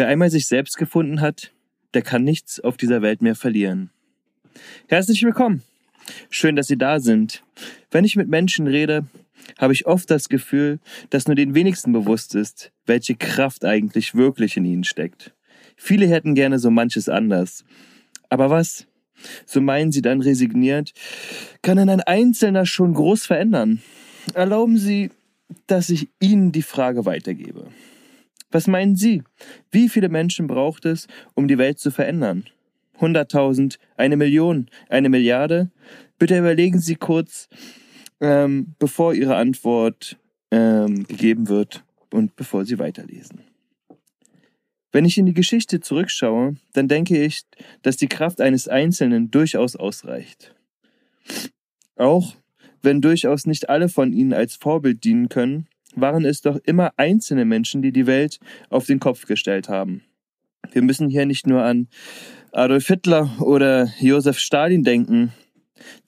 Wer einmal sich selbst gefunden hat, der kann nichts auf dieser Welt mehr verlieren. Herzlich willkommen. Schön, dass Sie da sind. Wenn ich mit Menschen rede, habe ich oft das Gefühl, dass nur den wenigsten bewusst ist, welche Kraft eigentlich wirklich in ihnen steckt. Viele hätten gerne so manches anders. Aber was? So meinen sie dann resigniert, kann denn ein Einzelner schon groß verändern? Erlauben Sie, dass ich Ihnen die Frage weitergebe. Was meinen Sie? Wie viele Menschen braucht es, um die Welt zu verändern? Hunderttausend, eine Million, eine Milliarde? Bitte überlegen Sie kurz, ähm, bevor Ihre Antwort ähm, gegeben wird und bevor Sie weiterlesen. Wenn ich in die Geschichte zurückschaue, dann denke ich, dass die Kraft eines Einzelnen durchaus ausreicht. Auch wenn durchaus nicht alle von ihnen als Vorbild dienen können, waren es doch immer einzelne Menschen, die die Welt auf den Kopf gestellt haben. Wir müssen hier nicht nur an Adolf Hitler oder Josef Stalin denken,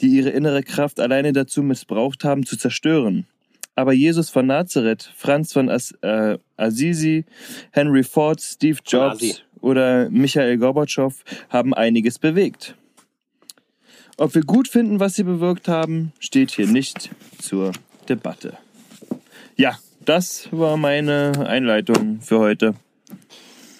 die ihre innere Kraft alleine dazu missbraucht haben, zu zerstören. Aber Jesus von Nazareth, Franz von As äh, Assisi, Henry Ford, Steve Jobs oder Michael Gorbatschow haben einiges bewegt. Ob wir gut finden, was sie bewirkt haben, steht hier nicht zur Debatte. Ja, das war meine Einleitung für heute.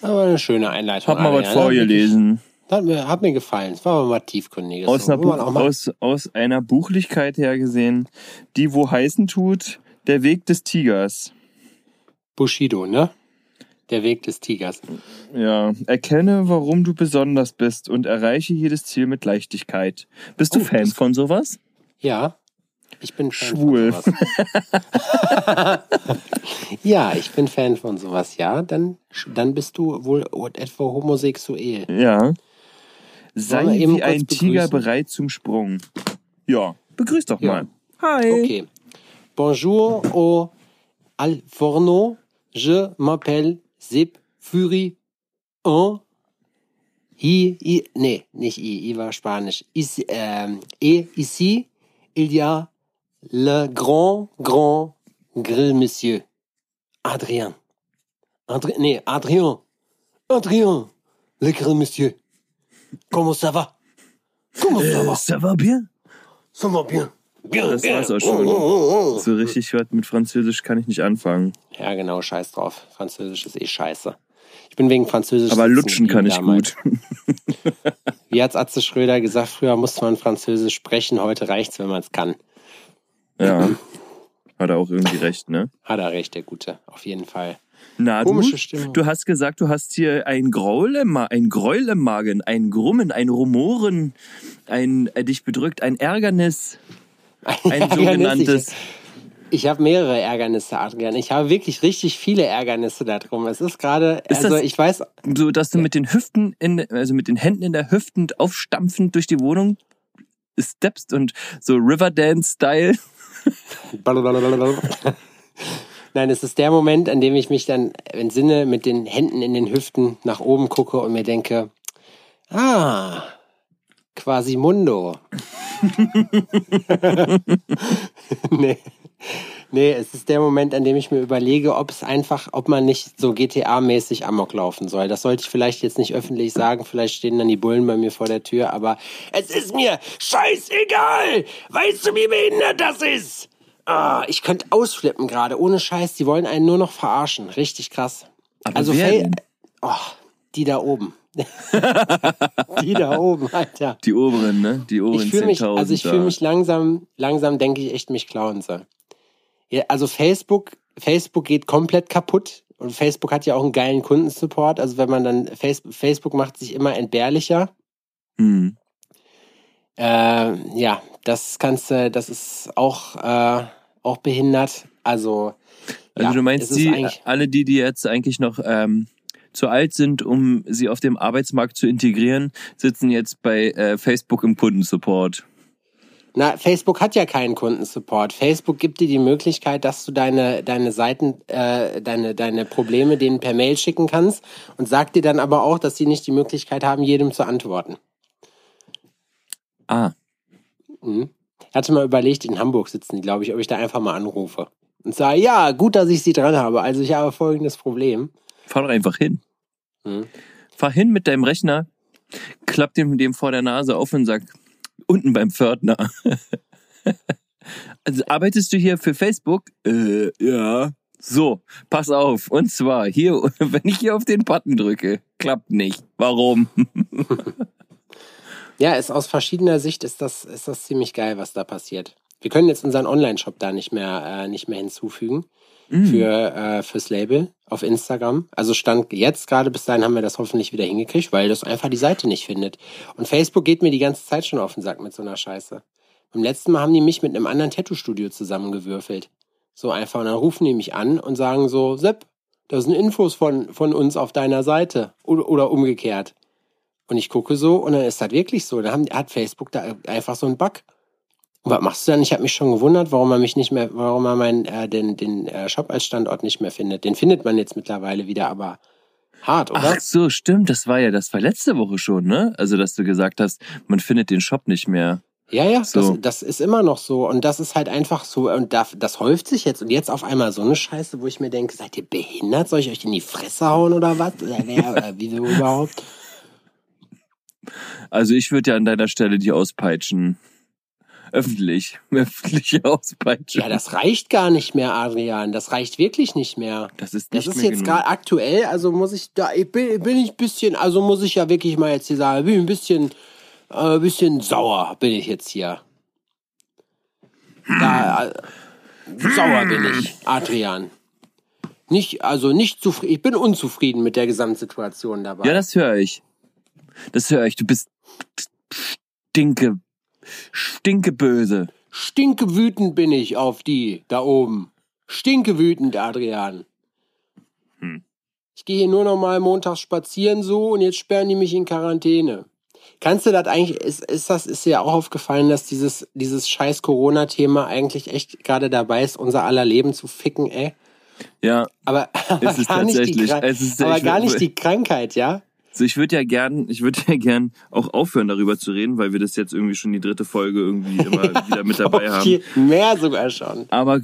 Aber eine schöne Einleitung. Hab mal was vorgelesen. Hat mir, hat mir gefallen. Es war aber mal tiefgründiges. Aus, einer Buch, aus, aus einer Buchlichkeit her gesehen, die wo heißen tut, der Weg des Tigers. Bushido, ne? Der Weg des Tigers. Ja, erkenne, warum du besonders bist und erreiche jedes Ziel mit Leichtigkeit. Bist du oh, Fan von sowas? Ja, ich bin Fan Schwul. von sowas. ja, ich bin Fan von sowas, ja. Dann, dann bist du wohl etwa homosexuell. Ja. Sei wie ein Tiger bereit zum Sprung. Ja, begrüß doch ja. mal. Hi. Okay. Bonjour au Alforno. Je m'appelle Sip Fury. Un. I, I, nee, nicht I, I war Spanisch. Is, ähm, et ici, il y a le grand, grand grill monsieur. Adrien. Adrien, nee, Adrien. Adrien, le grill monsieur. Comment ça va? Comment ça euh, va? Ça va bien? Ça va bien. Bien, das war's auch schon. Oh, oh, oh, so richtig hört mit Französisch kann ich nicht anfangen. Ja, genau, scheiß drauf. Französisch ist eh scheiße. Ich bin wegen Französisch. Aber lutschen kann ich gut. Wie hat's Atze Schröder gesagt, früher musste man Französisch sprechen, heute reicht's, wenn man es kann. Ja. Hat er auch irgendwie recht, ne? Hat er recht, der Gute. Auf jeden Fall. Na, du, du hast gesagt, du hast hier ein Graul im, ein Gräuel im Magen, ein Grummen, ein Rumoren, ein äh, dich bedrückt, ein Ärgernis, ein sogenanntes. Ich, ich habe mehrere Ärgernisse, Adrian. Ich habe wirklich richtig viele Ärgernisse darum. Es ist gerade, also das ich weiß. So, dass du mit den Hüften, in, also mit den Händen in der Hüften aufstampfend durch die Wohnung steppst und so Riverdance-Style. Nein, es ist der Moment, an dem ich mich dann entsinne, mit den Händen in den Hüften nach oben gucke und mir denke, ah, Quasimundo. nee. Nee, es ist der Moment, an dem ich mir überlege, ob es einfach, ob man nicht so GTA-mäßig Amok laufen soll. Das sollte ich vielleicht jetzt nicht öffentlich sagen, vielleicht stehen dann die Bullen bei mir vor der Tür, aber es ist mir scheißegal! Weißt du, wie behindert das ist? Ah, ich könnte ausflippen gerade, ohne Scheiß. Die wollen einen nur noch verarschen. Richtig krass. Aber also, wer oh, die da oben. die da oben, Alter. Die oberen, ne? Die oberen ich mich, Also ich fühle mich langsam, langsam denke ich echt, mich klauen soll. Ja, also Facebook, Facebook geht komplett kaputt. Und Facebook hat ja auch einen geilen Kundensupport. Also wenn man dann Facebook, Facebook macht sich immer entbehrlicher. Mhm. Äh, ja, das kannst du, das ist auch, äh, auch behindert. Also, also ja, du meinst die, alle die, die jetzt eigentlich noch ähm, zu alt sind, um sie auf dem Arbeitsmarkt zu integrieren, sitzen jetzt bei äh, Facebook im Kundensupport. Na, Facebook hat ja keinen Kundensupport. Facebook gibt dir die Möglichkeit, dass du deine, deine Seiten, äh, deine, deine Probleme denen per Mail schicken kannst und sagt dir dann aber auch, dass sie nicht die Möglichkeit haben, jedem zu antworten. Ah. Mhm. Ich hatte mal überlegt, in Hamburg sitzen die, glaube ich, ob ich da einfach mal anrufe und sage, ja, gut, dass ich sie dran habe. Also ich habe folgendes Problem. Fahr doch einfach hin. Hm. Fahr hin mit deinem Rechner, klapp dem, dem vor der Nase auf und sag, unten beim Pförtner. also arbeitest du hier für Facebook? Äh, ja. So, pass auf. Und zwar hier, wenn ich hier auf den Button drücke, klappt nicht. Warum? Ja, ist aus verschiedener Sicht ist das, ist das ziemlich geil, was da passiert. Wir können jetzt unseren Online-Shop da nicht mehr, äh, nicht mehr hinzufügen für, äh, fürs Label auf Instagram. Also stand jetzt gerade bis dahin haben wir das hoffentlich wieder hingekriegt, weil das einfach die Seite nicht findet. Und Facebook geht mir die ganze Zeit schon auf den Sack mit so einer Scheiße. Beim letzten Mal haben die mich mit einem anderen Tattoo-Studio zusammengewürfelt. So einfach. Und dann rufen die mich an und sagen so, Sepp, da sind Infos von, von uns auf deiner Seite. Oder, oder umgekehrt. Und ich gucke so und dann ist das wirklich so. Da haben, hat Facebook da einfach so einen Bug. Und was machst du dann? Ich habe mich schon gewundert, warum man mich nicht mehr, warum man meinen, äh, den, den äh, Shop als Standort nicht mehr findet. Den findet man jetzt mittlerweile wieder, aber hart, oder? Ach so, stimmt. Das war ja, das war letzte Woche schon, ne? Also, dass du gesagt hast, man findet den Shop nicht mehr. Ja, ja, So. das, das ist immer noch so. Und das ist halt einfach so. Und das, das häuft sich jetzt. Und jetzt auf einmal so eine Scheiße, wo ich mir denke, seid ihr behindert? Soll ich euch in die Fresse hauen oder was? Oder wer, oder wieso überhaupt? Also, ich würde ja an deiner Stelle die auspeitschen. Öffentlich. Öffentlich auspeitschen. Ja, das reicht gar nicht mehr, Adrian. Das reicht wirklich nicht mehr. das ist Das nicht ist mehr jetzt gerade aktuell, also muss ich da, ich bin, bin ich ein bisschen, also muss ich ja wirklich mal jetzt hier sagen, bin ein bisschen, äh, bisschen sauer bin ich jetzt hier. Da, äh, sauer bin ich, Adrian. Nicht, also nicht zufrieden, ich bin unzufrieden mit der Gesamtsituation dabei. Ja, das höre ich. Das höre ich. Du bist stinke, stinke böse. Stinke wütend bin ich auf die da oben. Stinke wütend, Adrian. Hm. Ich gehe hier nur noch mal montags spazieren so und jetzt sperren die mich in Quarantäne. Kannst du das eigentlich, ist, ist das, ist dir auch aufgefallen, dass dieses, dieses scheiß Corona-Thema eigentlich echt gerade dabei ist, unser aller Leben zu ficken, ey? Ja, Aber, aber Es ist gar nicht die, aber gar nicht die Krankheit, ja? Also ich würde ja gern, ich würde ja gern auch aufhören, darüber zu reden, weil wir das jetzt irgendwie schon die dritte Folge irgendwie immer wieder mit dabei haben. Okay, mehr sogar schon. Aber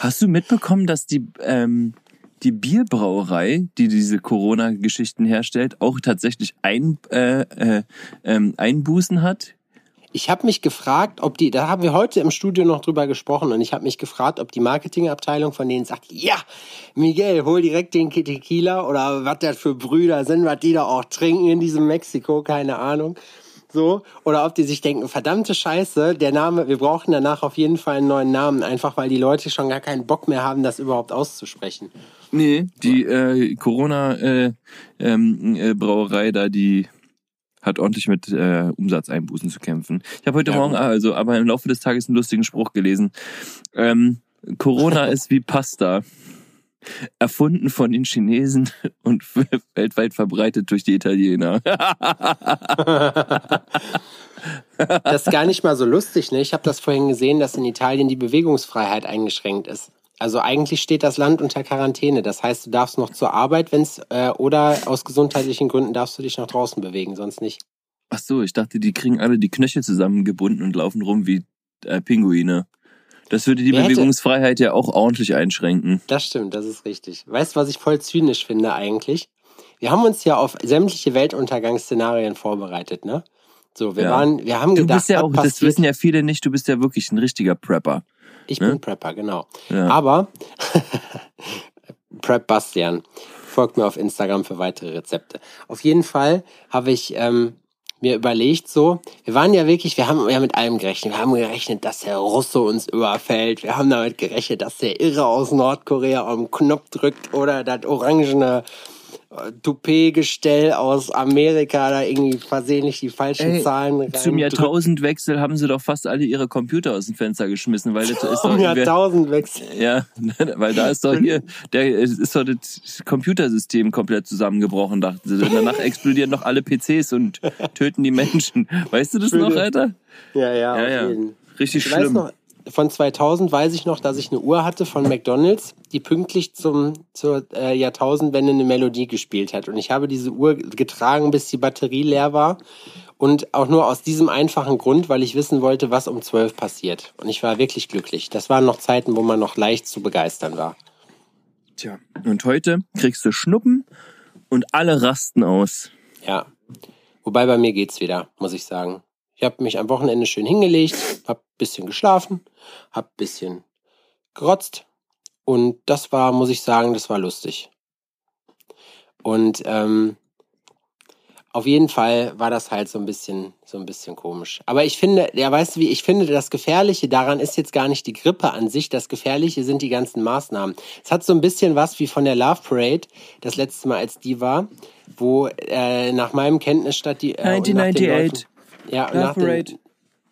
hast du mitbekommen, dass die, ähm, die Bierbrauerei, die diese Corona-Geschichten herstellt, auch tatsächlich ein, äh, äh, ähm, Einbußen hat? Ich habe mich gefragt, ob die, da haben wir heute im Studio noch drüber gesprochen und ich habe mich gefragt, ob die Marketingabteilung von denen sagt, ja, Miguel, hol direkt den Tequila oder was das für Brüder sind, was die da auch trinken in diesem Mexiko, keine Ahnung. So, oder ob die sich denken, verdammte Scheiße, der Name, wir brauchen danach auf jeden Fall einen neuen Namen, einfach weil die Leute schon gar keinen Bock mehr haben, das überhaupt auszusprechen. Nee, die äh, Corona-Brauerei äh, ähm, äh, da, die hat ordentlich mit äh, Umsatzeinbußen zu kämpfen. Ich habe heute Ja, Morgen gut. also aber im Laufe des Tages einen lustigen Spruch gelesen. Ähm, Corona ist wie Pasta. Erfunden von den Chinesen und weltweit verbreitet durch die Italiener. Das ist gar nicht mal so lustig, ne? Ich habe das vorhin gesehen, dass in Italien die Bewegungsfreiheit eingeschränkt ist. Also eigentlich steht das Land unter Quarantäne. Das heißt, du darfst noch zur Arbeit, wenn's äh, oder aus gesundheitlichen Gründen darfst du dich nach draußen bewegen, sonst nicht. Ach so, ich dachte, die kriegen alle die Knöchel zusammengebunden und laufen rum wie äh, Pinguine. Das würde die Wer hätte- Bewegungsfreiheit ja auch ordentlich einschränken. Das stimmt, das ist richtig. Weißt du, was ich voll zynisch finde eigentlich? Wir haben uns ja auf sämtliche Weltuntergangsszenarien vorbereitet, ne? So, wir Ja. waren, wir haben Du gedacht, bist ja auch, das wissen ja viele nicht, du bist ja wirklich ein richtiger Prepper. Ich ne? bin Prepper, genau. Ja. Aber Prep Bastian. Folgt mir auf Instagram für weitere Rezepte. Auf jeden Fall habe ich ähm, mir überlegt, so, wir waren ja wirklich, wir haben ja mit allem gerechnet. Wir haben gerechnet, dass der Russe uns überfällt. Wir haben damit gerechnet, dass der Irre aus Nordkorea am Knopf drückt oder das orangene Toupet-Gestell aus Amerika da irgendwie versehentlich die falschen Ey, Zahlen rein. Zum Jahrtausendwechsel haben sie doch fast alle ihre Computer aus dem Fenster geschmissen, weil das ist doch Jahrtausendwechsel. ja, weil da ist doch hier, der ist doch das Computersystem komplett zusammengebrochen, dachten sie. Danach explodieren doch alle PCs und töten die Menschen. Weißt du das noch, Alter? Ja, ja, Ja, auf ja. Richtig Ich schlimm. Von 2000 weiß ich noch, dass ich eine Uhr hatte von McDonald's, die pünktlich zum, zur äh, Jahrtausendwende eine Melodie gespielt hat. Und ich habe diese Uhr getragen, bis die Batterie leer war. Und auch nur aus diesem einfachen Grund, weil ich wissen wollte, was um 12 passiert. Und ich war wirklich glücklich. Das waren noch Zeiten, wo man noch leicht zu begeistern war. Tja, und heute kriegst du Schnuppen und alle rasten aus. Ja. Wobei bei mir geht's wieder, muss ich sagen. Ich habe mich am Wochenende schön hingelegt, hab bisschen geschlafen, hab bisschen gerotzt und das war, muss ich sagen, das war lustig. Und ähm, auf jeden Fall war das halt so ein bisschen, so ein bisschen komisch. Aber ich finde, ja, weißt du wie, ich finde, das Gefährliche daran ist jetzt gar nicht die Grippe an sich. Das Gefährliche sind die ganzen Maßnahmen. Es hat so ein bisschen was wie von der Love Parade, das letzte Mal, als die war, wo äh, nach meinem Kenntnisstand die. Äh, und nach den 1998. Ja, und Love nach den, Parade.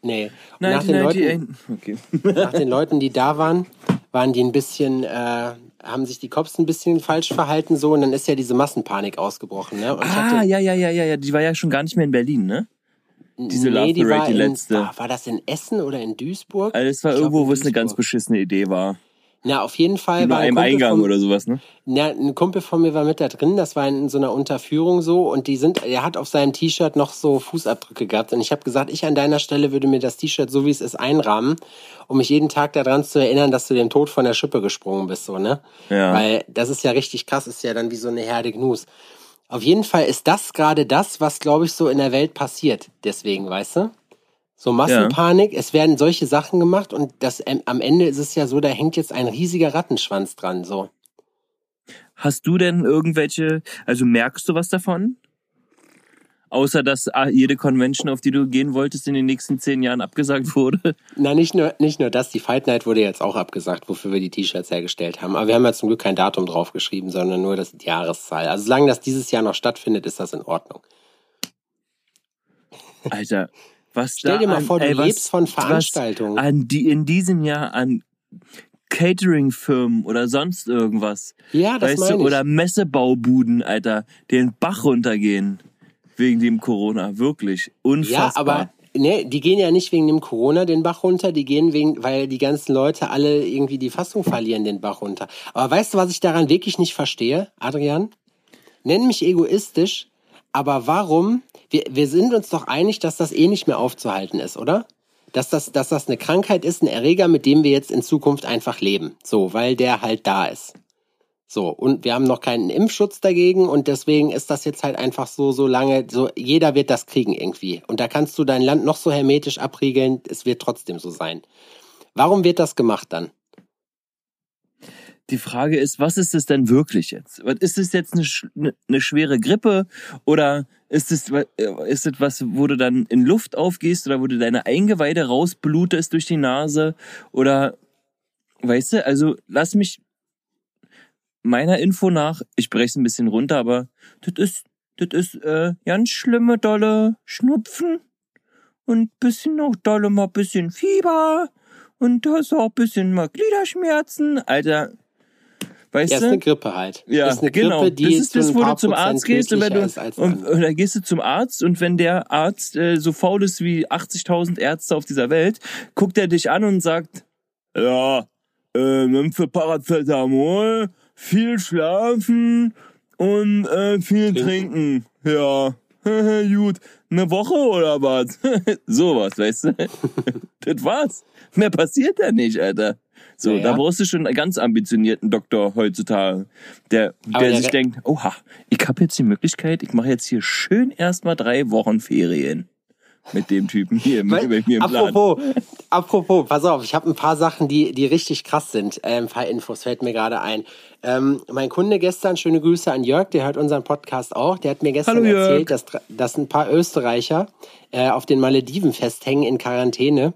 nee, und nach den Leuten, 1998. Okay. nach den Leuten, die da waren, waren die ein bisschen, äh, haben sich die Cops ein bisschen falsch verhalten so und dann ist ja diese Massenpanik ausgebrochen, ne? Und Ah, hatte- ja, ja, ja, ja, ja. Die war ja schon gar nicht mehr in Berlin, ne? diese nee, Love die Parade, war die in, letzte. War, das in Essen oder in Duisburg? Also es war Ich irgendwo, wo es eine ganz beschissene Idee war. Na, auf jeden Fall Über war ein Eingang von, oder sowas, ne? Na, ein Kumpel von mir war mit da drin, das war in so einer Unterführung so und die sind, er hat auf seinem T-Shirt noch so Fußabdrücke gehabt und ich habe gesagt, ich an deiner Stelle würde mir das T-Shirt so wie es ist einrahmen, um mich jeden Tag daran zu erinnern, dass du dem Tod von der Schippe gesprungen bist, so, ne? Ja. Weil das ist ja richtig krass, ist ja dann wie so eine Herde Gnus. Auf jeden Fall ist das gerade das, was glaube ich so in der Welt passiert, deswegen, weißt du? So Massenpanik, es werden solche Sachen gemacht und das ähm, am Ende ist es ja so, da hängt jetzt ein riesiger Rattenschwanz dran, so. Hast du denn irgendwelche, also merkst du was davon? Außer dass ah, jede Convention, auf die du gehen wolltest, in den nächsten zehn Jahren abgesagt wurde. Na, nicht nur, nicht nur das, die Fight Night wurde jetzt auch abgesagt, wofür wir die T-Shirts hergestellt haben. Aber wir haben ja zum Glück kein Datum draufgeschrieben, sondern nur das, die Jahreszahl. Also solange das dieses Jahr noch stattfindet, ist das in Ordnung. Alter, was Stell da dir mal an, vor, du ey, was, lebst von was Veranstaltungen. an die in diesem Jahr an Catering-Firmen oder sonst irgendwas. Ja, das weißt meine du, ich. oder Messebaubuden, Alter, den Bach runtergehen. Wegen dem Corona. Wirklich. Unfassbar. Ja, aber ne, die gehen ja nicht wegen dem Corona den Bach runter, die gehen wegen, weil die ganzen Leute alle irgendwie die Fassung verlieren den Bach runter. Aber weißt du, was ich daran wirklich nicht verstehe, Adrian? Nenn mich egoistisch, aber warum? Wir, wir sind uns doch einig, dass das eh nicht mehr aufzuhalten ist, oder? Dass das, dass das eine Krankheit ist, ein Erreger, mit dem wir jetzt in Zukunft einfach leben. So, weil der halt da ist. So, und wir haben noch keinen Impfschutz dagegen und deswegen ist das jetzt halt einfach so, so lange, so, jeder wird das kriegen irgendwie. Und da kannst du dein Land noch so hermetisch abriegeln, es wird trotzdem so sein. Warum wird das gemacht dann? Die Frage ist, was ist es denn wirklich jetzt? Ist es jetzt eine, sch- eine, schwere Grippe oder ist es, äh, ist es was, wo du dann in Luft aufgehst oder wo du deine Eingeweide rausblutest durch die Nase oder, weißt du, also lass mich meiner Info nach, ich brech's ein bisschen runter, aber das ist, das ist äh, ganz schlimme, dolle Schnupfen und bisschen auch dolle mal bisschen Fieber und du hast auch bisschen mal Gliederschmerzen. Alter, weißt Ja, ist du? eine Grippe halt. Ja, ist eine genau. Grippe, die das ist das, wo du zum Arzt gehst und wenn du ist als und, und dann gehst du zum Arzt und wenn der Arzt äh, so faul ist wie 80.000 Ärzte auf dieser Welt, guckt er dich an und sagt, ja, äh, nimm für Paracetamol, viel schlafen und äh, viel trinken. Ja, gut. Eine Woche oder was? Sowas, weißt du? das war's. Mehr passiert da nicht, Alter. So, Naja. da brauchst du schon einen ganz ambitionierten Doktor heutzutage, der, der der sich denkt, oha, ich habe jetzt die Möglichkeit, ich mache jetzt hier schön erstmal drei Wochen Ferien mit dem Typen hier mit, Weil, mir im Plan. apropos, apropos, pass auf, ich habe ein paar Sachen, die, die richtig krass sind. Äh, ein paar Infos fällt mir gerade ein. Ähm, mein Kunde gestern, schöne Grüße an Jörg, der hört unseren Podcast auch. Der hat mir gestern Hallo, erzählt, dass, dass ein paar Österreicher äh, auf den Malediven festhängen in Quarantäne.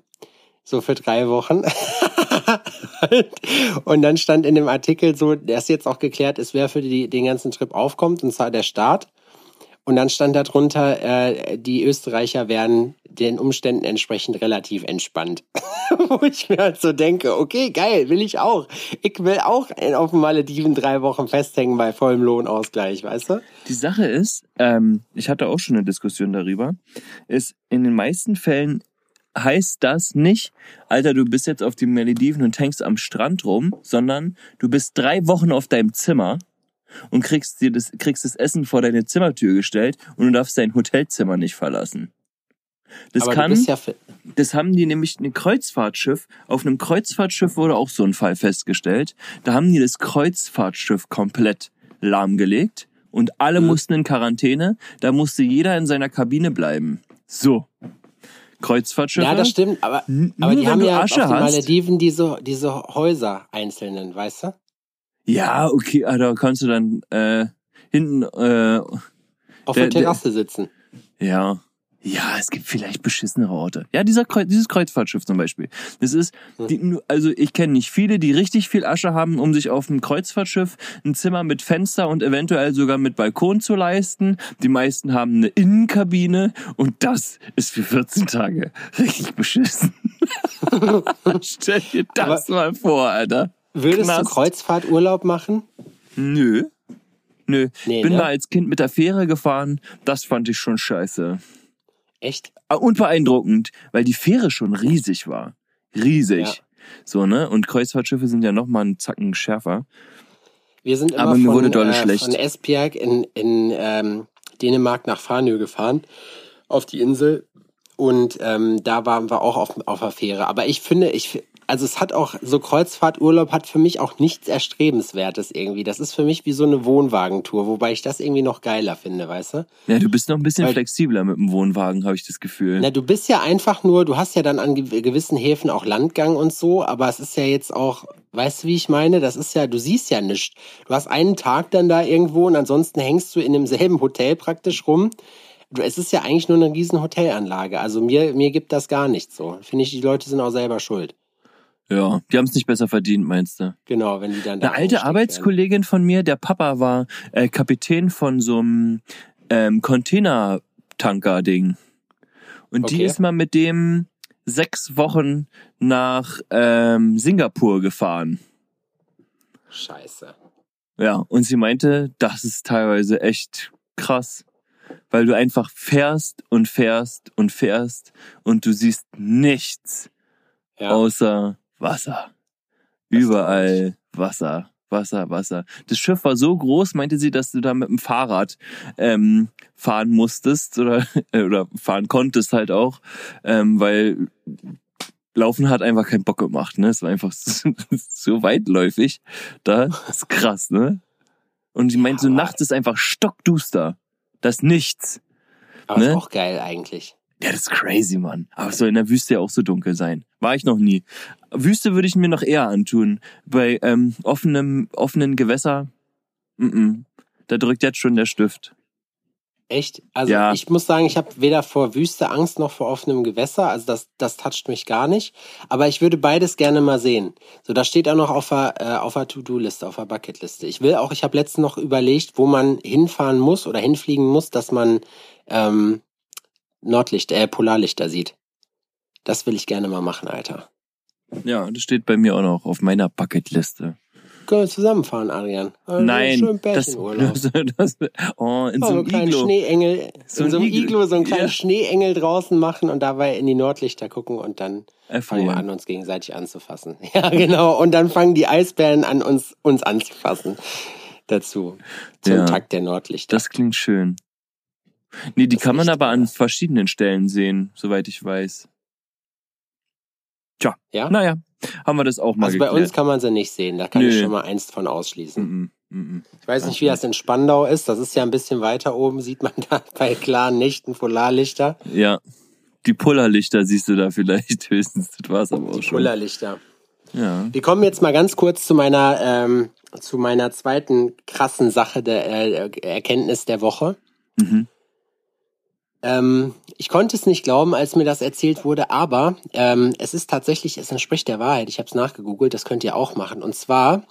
So für drei Wochen. und dann stand in dem Artikel so, dass jetzt auch geklärt ist, wer für die, den ganzen Trip aufkommt, und zwar der Staat. Und dann stand da drunter, äh, die Österreicher werden den Umständen entsprechend relativ entspannt. Wo ich mir halt so denke, okay, geil, will ich auch. Ich will auch auf den Malediven drei Wochen festhängen bei vollem Lohnausgleich, weißt du? Die Sache ist, ähm, ich hatte auch schon eine Diskussion darüber, ist in den meisten Fällen heißt das nicht, Alter, du bist jetzt auf den Malediven und hängst am Strand rum, sondern du bist drei Wochen auf deinem Zimmer und kriegst dir das, kriegst das Essen vor deine Zimmertür gestellt und du darfst dein Hotelzimmer nicht verlassen. Das Aber kann, ja das haben die nämlich ein Kreuzfahrtschiff. Auf einem Kreuzfahrtschiff wurde auch so ein Fall festgestellt. Da haben die das Kreuzfahrtschiff komplett lahmgelegt Und alle Mhm. mussten in Quarantäne. Da musste jeder in seiner Kabine bleiben. So. Kreuzfahrtschiffe. Ja, das stimmt, aber, N- aber die haben ja Asche auf den. Malediven diese, diese Häuser einzelnen, weißt du? Ja, okay, ah, da kannst du dann äh, hinten, äh, Auf Der- der Terrasse sitzen. ja. Ja, es gibt vielleicht beschissenere Orte. Ja, dieser Kreu dieses Kreuzfahrtschiff zum Beispiel. Das ist, die, also ich kenne nicht viele, die richtig viel Asche haben, um sich auf einem Kreuzfahrtschiff ein Zimmer mit Fenster und eventuell sogar mit Balkon zu leisten. Die meisten haben eine Innenkabine und das ist für 14 Tage richtig beschissen. Stell dir das mal vor, Alter. Würdest Knast. du Kreuzfahrturlaub machen? Nö. Nö. Nee, Bin ne? da als Kind mit der Fähre gefahren. Das fand ich schon scheiße. Echt? Und beeindruckend, weil die Fähre schon riesig war. Riesig. Ja. So, ne? Und Kreuzfahrtschiffe sind ja noch mal einen Zacken schärfer. Wir sind immer Aber mir von, wurde dolle äh, schlecht. von Esbjerg in, in ähm, Dänemark nach Farnö gefahren, auf die Insel. Und ähm, da waren wir auch auf, auf der Fähre. Aber ich finde, ich, also es hat auch, so Kreuzfahrturlaub hat für mich auch nichts Erstrebenswertes irgendwie. Das ist für mich wie so eine Wohnwagentour, wobei ich das irgendwie noch geiler finde, weißt du? Ja, du bist noch ein bisschen Weil- flexibler mit dem Wohnwagen, habe ich das Gefühl. Na, du bist ja einfach nur, du hast ja dann an gew- gewissen Häfen auch Landgang und so, aber es ist ja jetzt auch, weißt du, wie ich meine? Das ist ja, du siehst ja nichts. Du hast einen Tag dann da irgendwo und ansonsten hängst du in demselben Hotel praktisch rum. Es ist ja eigentlich nur eine riesen Hotelanlage. Also mir, mir gibt das gar nichts so. Finde ich, die Leute sind auch selber schuld. Ja, die haben es nicht besser verdient, meinst du? Genau, wenn die dann da Eine alte eingesteckt werden. Arbeitskollegin von mir, der Papa war äh, Kapitän von so einem ähm, Container-Tanker-Ding. Und die Okay. ist mal mit dem sechs Wochen nach ähm, Singapur gefahren. Scheiße. Ja, und sie meinte, das ist teilweise echt krass, weil du einfach fährst und fährst und fährst und du siehst nichts Ja. außer Wasser. Das Überall Wasser, Wasser, Wasser. Das Schiff war so groß, meinte sie, dass du da mit dem Fahrrad ähm, fahren musstest oder, äh, oder fahren konntest halt auch, ähm, weil Laufen hat einfach keinen Bock gemacht, ne? Es war einfach so, so weitläufig. Da das ist krass, ne? Und sie meint, so aber- nachts ist einfach stockduster. Das ist nichts. Aber ne? ist auch geil eigentlich. Ja, das ist crazy, Mann. Aber es soll in der Wüste ja auch so dunkel sein. War ich noch nie. Wüste würde ich mir noch eher antun. Bei ähm, offenem, offenen Gewässer, mm -mm. da drückt jetzt schon der Stift. Echt? Also Ja. ich muss sagen, ich habe weder vor Wüste Angst noch vor offenem Gewässer. Also das, das toucht mich gar nicht. Aber ich würde beides gerne mal sehen. So, das steht auch noch auf der, äh, auf der To-Do-Liste, auf der Bucketliste. Ich will auch, ich habe letztens noch überlegt, wo man hinfahren muss oder hinfliegen muss, dass man ähm, Nordlicht, äh, Polarlichter sieht. Das will ich gerne mal machen, Alter. Ja, das steht bei mir auch noch auf meiner Bucketliste. Können wir zusammenfahren, Adrian? Also Nein, das, das, das, oh, in Ja, so so einem kleinen Iglo. Schneeengel, So in ein so einem. Iglo so einen kleinen Ja. Schneeengel draußen machen und dabei in die Nordlichter gucken und dann fangen wir Erfrieren. an, uns gegenseitig anzufassen. Ja, genau. Und dann fangen die Eisbären an, uns, uns anzufassen. Dazu. Zum Ja. Takt der Nordlichter. Das klingt schön. Nee, die Das kann man aber an verschiedenen Stellen sehen, soweit ich weiß. Tja, ja? naja, haben wir das auch mal Also bei geklärt. uns kann man sie nicht sehen. Da kann ich Nö. schon mal eins von ausschließen. Mm -mm. Ich weiß nicht, wie das in Spandau ist. Das ist ja ein bisschen weiter oben. Sieht man da bei klaren Nächten Polarlichter. Ja. Die Pullerlichter siehst du da vielleicht höchstens. Das war's aber auch Die schon. Polarlichter. Ja. Wir kommen jetzt mal ganz kurz zu meiner, ähm, zu meiner zweiten krassen Sache der äh, Erkenntnis der Woche. Mhm. Ähm, ich konnte es nicht glauben, als mir das erzählt wurde, aber ähm, es ist tatsächlich, es entspricht der Wahrheit. Ich habe es nachgegoogelt, das könnt ihr auch machen. Und zwar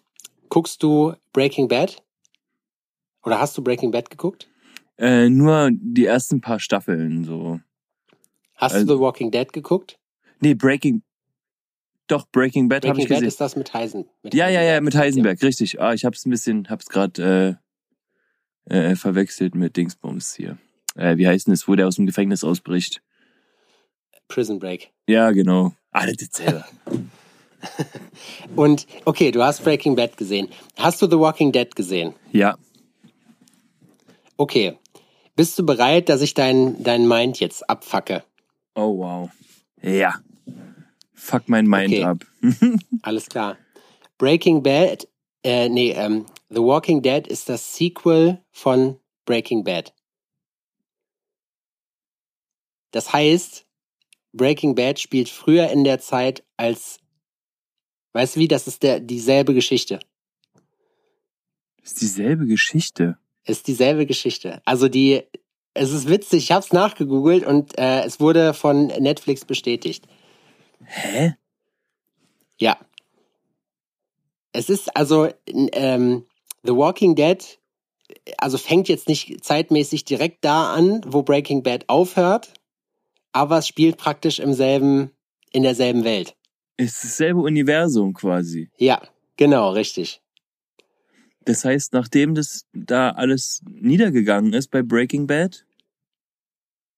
guckst du Breaking Bad? Oder hast du Breaking Bad geguckt? Äh, nur die ersten paar Staffeln so. Hast Also- du The Walking Dead geguckt? Nee, Breaking. Doch, Breaking Bad habe Breaking ich Bad gesehen. ist das mit Heisen. Mit Ja, ja, ja, mit Heisenberg, richtig. Ah, ich hab's ein bisschen, hab's gerade äh, äh, verwechselt mit Dingsbums hier. Äh, wie heißt denn es, wo der aus dem Gefängnis ausbricht? Prison Break. Ja, genau. Ah, das ist selber. Und okay, du hast Breaking Bad gesehen. Hast du The Walking Dead gesehen? ja, Okay. Bist du bereit, dass ich dein, dein Mind jetzt abfacke? oh wow. Ja. Fuck mein Mind Okay. ab. Alles klar. Breaking Bad Äh, nee, ähm, The Walking Dead ist das Sequel von Breaking Bad. Das heißt, Breaking Bad spielt früher in der Zeit als, weißt du wie, das ist der, dieselbe Geschichte. Ist dieselbe Geschichte. Ist dieselbe Geschichte. Also die, es ist witzig, ich hab's nachgegoogelt und äh, es wurde von Netflix bestätigt. Hä? Ja. Es ist also ähm, The Walking Dead, also fängt jetzt nicht zeitmäßig direkt da an, wo Breaking Bad aufhört, aber es spielt praktisch im selben, in derselben Welt. Ist dasselbe Universum quasi. Ja, genau, richtig. Das heißt, nachdem das da alles niedergegangen ist bei Breaking Bad,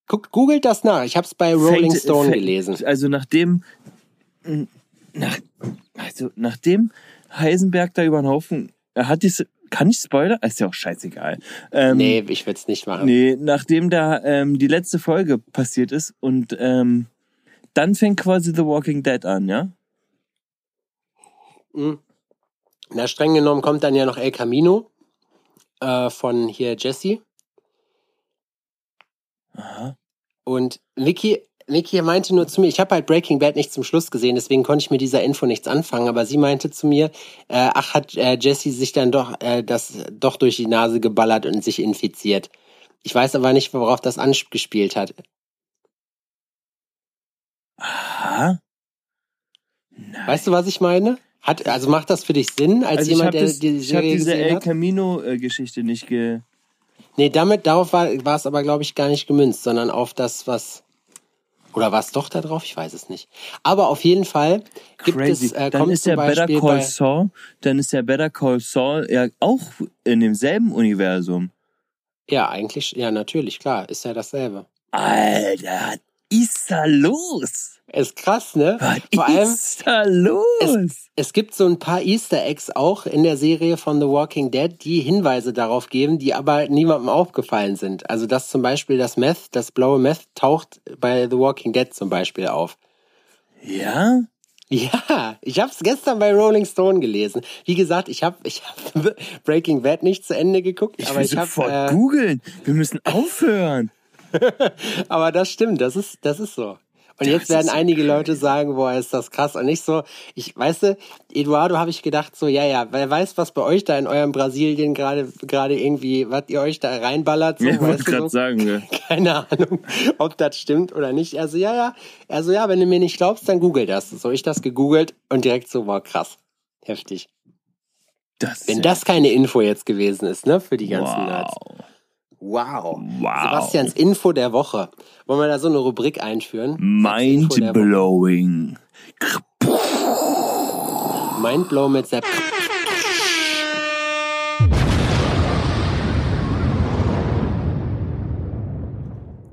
Guckt, googelt das nach. Ich habe es bei Rolling fängt- Stone fängt- gelesen. Also nachdem, nach, also nachdem Heisenberg da über den Haufen, er hat diese, kann ich spoilern? Ist ja auch scheißegal. Ähm, Nee, ich würde es nicht machen. Nee, nachdem da ähm, die letzte Folge passiert ist und ähm, dann fängt quasi The Walking Dead an, ja? Hm. Na, streng genommen kommt dann ja noch El Camino äh, von hier Jesse. Aha. Und Vicky, Vicky meinte nur zu mir, ich habe halt Breaking Bad nicht zum Schluss gesehen, deswegen konnte ich mit dieser Info nichts anfangen, aber sie meinte zu mir, äh, ach, hat äh, Jesse sich dann doch äh, das doch durch die Nase geballert und sich infiziert. Ich weiß aber nicht, worauf das angespielt hat. Aha. Nein. Weißt du, was ich meine? Hat, also macht das für dich Sinn, als also ich jemand, habe der das, die ich hab Serie diese El? Camino-Geschichte nicht ge... Nee, damit, darauf war, war es aber, glaube ich, gar nicht gemünzt, sondern auf das, was. Oder war es doch da drauf? Ich weiß es nicht. Aber auf jeden Fall gibt Crazy. es, äh, dann ist ja Better Call Saul, dann ist ja Better Call Saul ja auch in demselben Universum. Ja, eigentlich, ja, natürlich, klar, ist ja dasselbe. Alter, was ist da los? Ist krass, ne? Was Vor allem, ist da los? es gibt so ein paar Easter Eggs auch in der Serie von The Walking Dead, die Hinweise darauf geben, die aber niemandem aufgefallen sind. Also, dass zum Beispiel das Meth, das blaue Meth taucht bei The Walking Dead zum Beispiel auf. ja? Ja, ich habe es gestern bei Rolling Stone gelesen. Wie gesagt, ich habe ich hab Breaking Bad nicht zu Ende geguckt, Ich aber will ich sofort äh, googeln. Wir müssen aufhören. aber das stimmt, das ist das ist so. Und Das jetzt werden einige Leute sagen, boah, ist das krass und nicht so. Ich weißt du, Eduardo habe ich gedacht so, ja, ja, wer weiß, was bei euch da in eurem Brasilien gerade gerade irgendwie, was ihr euch da reinballert, so, Ja, ich wollte weißt du, gerade so. sagen. ja. Keine Ahnung, ob das stimmt oder nicht. Also ja, ja. Also ja, wenn du mir nicht glaubst, dann google das. So ich das gegoogelt und direkt so, wow, krass. Heftig. Das Wenn das keine Info jetzt gewesen ist, ne, für die ganzen wow. Nerds. Wow. Wow. Sebastians Info der Woche. Wollen wir da so eine Rubrik einführen? Mind-blowing. Mindblow mit Sepp.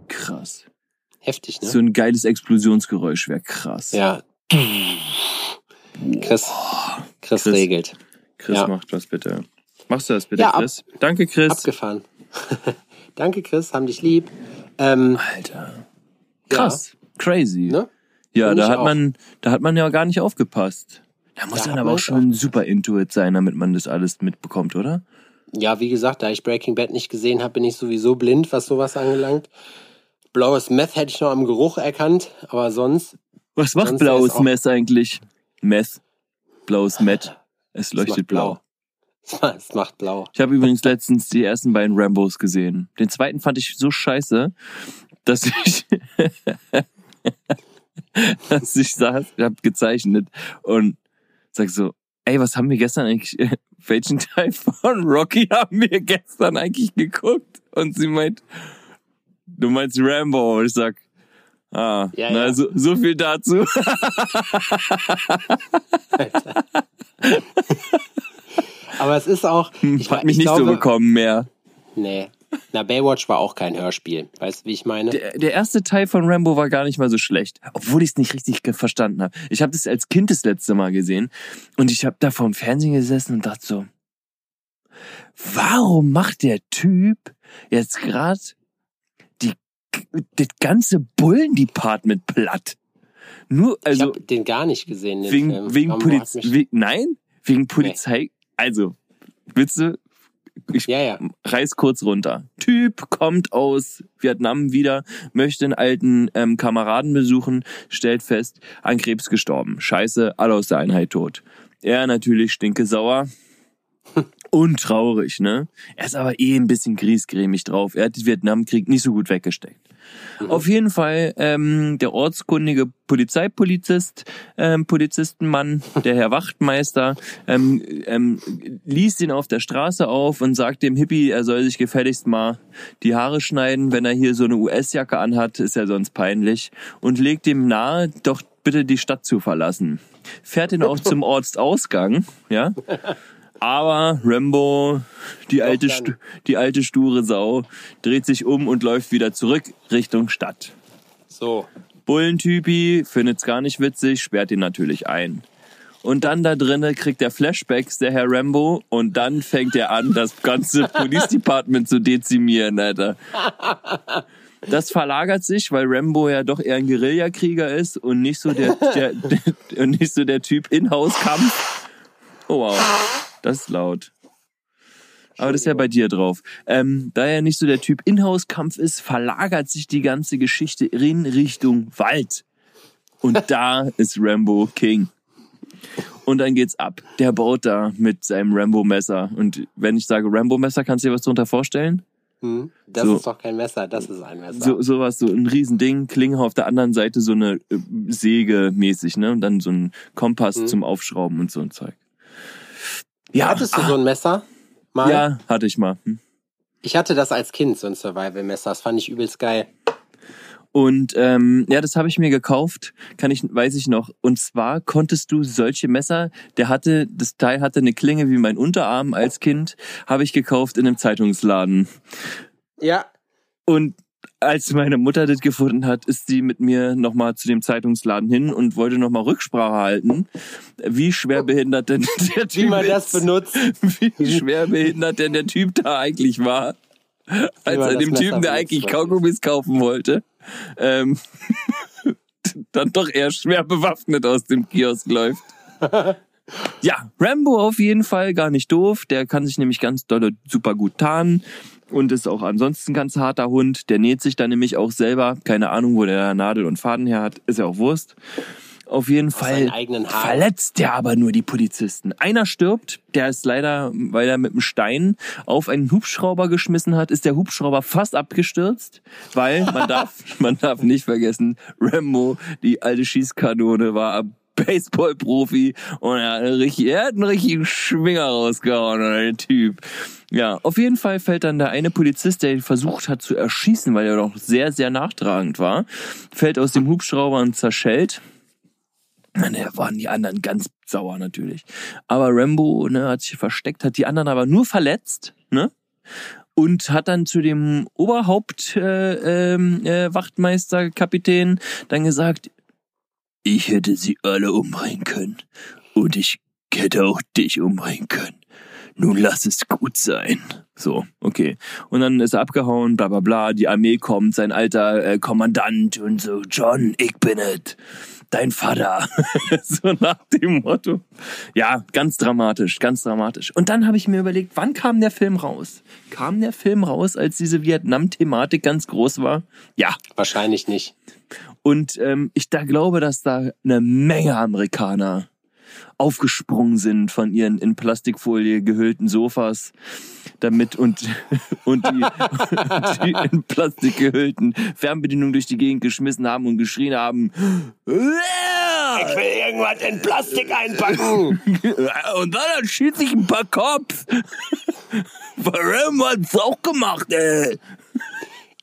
Krass. Heftig, ne? So ein geiles Explosionsgeräusch wäre krass. Ja. Chris, Chris, Chris. regelt. Chris, Ja. macht das bitte. Machst du das bitte, Ja, ab- Chris? Danke, Chris. Abgefahren. Danke, Chris, haben dich lieb. Ähm, Alter. Krass. Crazy. ne? Ja, Find da hat auch. man, da hat man ja gar nicht aufgepasst. Da muss Da man hat aber auch schon super Intuit sein, damit man das alles mitbekommt, oder? Ja, wie gesagt, da ich Breaking Bad nicht gesehen habe, bin ich sowieso blind, was sowas angelangt. Blaues Meth hätte ich noch am Geruch erkannt, aber sonst Was macht Sonst blaues Mess eigentlich? Meth. Blaues Met. Es leuchtet blau. Es macht blau. Ich habe übrigens letztens die ersten beiden Rambos gesehen. Den zweiten fand ich so scheiße, dass ich, dass ich saß, ich habe gezeichnet und sag so, ey, was haben wir gestern eigentlich, welchen Teil von Rocky haben wir gestern eigentlich geguckt? Und sie meint, du meinst Rambo? Und ich sag, ah, Ja, na, ja. So, so viel dazu. Aber es ist auch. Ich, Hat mich ich nicht glaube, so bekommen mehr. Nee. Na, Baywatch war auch kein Hörspiel. Weißt du, wie ich meine? Der, der erste Teil von Rambo war gar nicht mal so schlecht, obwohl ich es nicht richtig verstanden habe. Ich habe das als Kind das letzte Mal gesehen und ich habe da vor dem Fernsehen gesessen und dachte so, warum macht der Typ jetzt gerade die das ganze Bullen-Department platt? Nur ich also habe den gar nicht gesehen. Den wegen Film. wegen Polizei mich- we nein wegen Polizei Also, willst du? Ich Ja, ja. reiß kurz runter. Typ kommt aus Vietnam wieder, möchte einen alten ähm, Kameraden besuchen, stellt fest, an Krebs gestorben. Scheiße, alle aus der Einheit tot. Er natürlich stinke sauer. Und traurig, ne? Er ist aber eh ein bisschen griesgrämig drauf. Er hat den Vietnamkrieg nicht so gut weggesteckt. Auf jeden Fall ähm, der ortskundige Polizeipolizist, ähm, Polizistenmann, der Herr Wachtmeister, ähm, ähm, liest ihn auf der Straße auf und sagt dem Hippie, er soll sich gefälligst mal die Haare schneiden, wenn er hier so eine US-Jacke anhat, ist ja sonst peinlich, und legt ihm nahe, doch bitte die Stadt zu verlassen. Fährt ihn auch zum Ortsausgang, ja. Aber Rambo, die alte. Stu die alte sture Sau, dreht sich um und läuft wieder zurück Richtung Stadt. So. Bullentypi findet's gar nicht witzig, sperrt ihn natürlich ein. Und dann da drinnen kriegt er Flashbacks, der Herr Rambo, und dann fängt er an, das ganze Police Department zu dezimieren, Alter. Das verlagert sich, weil Rambo ja doch eher ein Guerillakrieger ist und nicht so der, der, der und nicht so der Typ Inhouse-Kampf. Oh wow, das ist laut. Aber das ist ja bei dir drauf. Ähm, da er nicht so der Typ Inhouse-Kampf ist, verlagert sich die ganze Geschichte in Richtung Wald. Und da ist Rambo King. Und dann geht's ab. Der baut da mit seinem Rambo-Messer. Und wenn ich sage Rambo-Messer, kannst du dir was darunter vorstellen? Hm? Das So. ist doch kein Messer, das ist ein Messer. So, sowas, so ein Riesending, Klinge auf der anderen Seite so eine äh, Säge mäßig, ne? Und dann so ein Kompass Mhm. zum Aufschrauben und so ein Zeug. Ja, Hattest du so ein Messer? Mal? ja, hatte ich mal. Hm. Ich hatte das als Kind, so ein Survival-Messer. Das fand ich übelst geil. Und ähm, ja, das habe ich mir gekauft, kann ich, weiß ich noch. Und zwar konntest du solche Messer, der hatte, das Teil hatte eine Klinge wie mein Unterarm als Kind, habe ich gekauft in einem Zeitungsladen. Ja. Und als meine Mutter das gefunden hat, ist sie mit mir nochmal zu dem Zeitungsladen hin und wollte nochmal Rücksprache halten, wie schwer behindert denn der Typ Wie man das benutzt. Wie schwer behindert denn der Typ da eigentlich war. Als er dem Typen, der eigentlich. Kaugummis kaufen wollte, ähm, dann doch eher schwer bewaffnet aus dem Kiosk läuft. Ja, Rambo auf jeden Fall gar nicht doof. Der kann sich nämlich ganz dolle super gut tarnen und ist auch ansonsten ein ganz harter Hund. Der näht sich dann nämlich auch selber. Keine Ahnung, wo der Nadel und Faden her hat. Ist ja auch Wurst. Auf jeden Fall eigenen Haaren. verletzt der aber nur die Polizisten. Einer stirbt, der ist leider, weil er mit einem Stein auf einen Hubschrauber geschmissen hat, ist der Hubschrauber fast abgestürzt, weil man darf, man darf nicht vergessen, Rambo, die alte Schießkanone, war Baseball-Profi und er hat, einen richtig, er hat einen richtigen Schwinger rausgehauen, der Typ. Ja, auf jeden Fall fällt dann der eine Polizist, der ihn versucht hat zu erschießen, weil er doch sehr, sehr nachtragend war, fällt aus dem Hubschrauber und zerschellt. Na, Ne, waren die anderen ganz sauer natürlich. Aber Rambo ne, hat sich versteckt, hat die anderen aber nur verletzt, ne? Und hat dann zu dem Oberhaupt äh, ähm, äh, Wachtmeister Kapitän dann gesagt, ich hätte sie alle umbringen können und ich hätte auch dich umbringen können. Nun lass es gut sein. So, okay. Und dann ist er abgehauen, bla bla bla, die Armee kommt, sein alter äh, Kommandant und so, John, ich bin es, dein Vater. so nach dem Motto. Ja, ganz dramatisch, ganz dramatisch. Und dann habe ich mir überlegt, wann kam der Film raus? Kam der Film raus, als diese Vietnam-Thematik ganz groß war? Ja, Wahrscheinlich nicht. Und ähm, ich da glaube, dass da eine Menge Amerikaner aufgesprungen sind von ihren in Plastikfolie gehüllten Sofas damit und und die, die in Plastik gehüllten Fernbedienungen durch die Gegend geschmissen haben und geschrien haben Ich will irgendwas in Plastik einpacken. und dann schießt sich ein paar Cops Warum hat's auch gemacht ey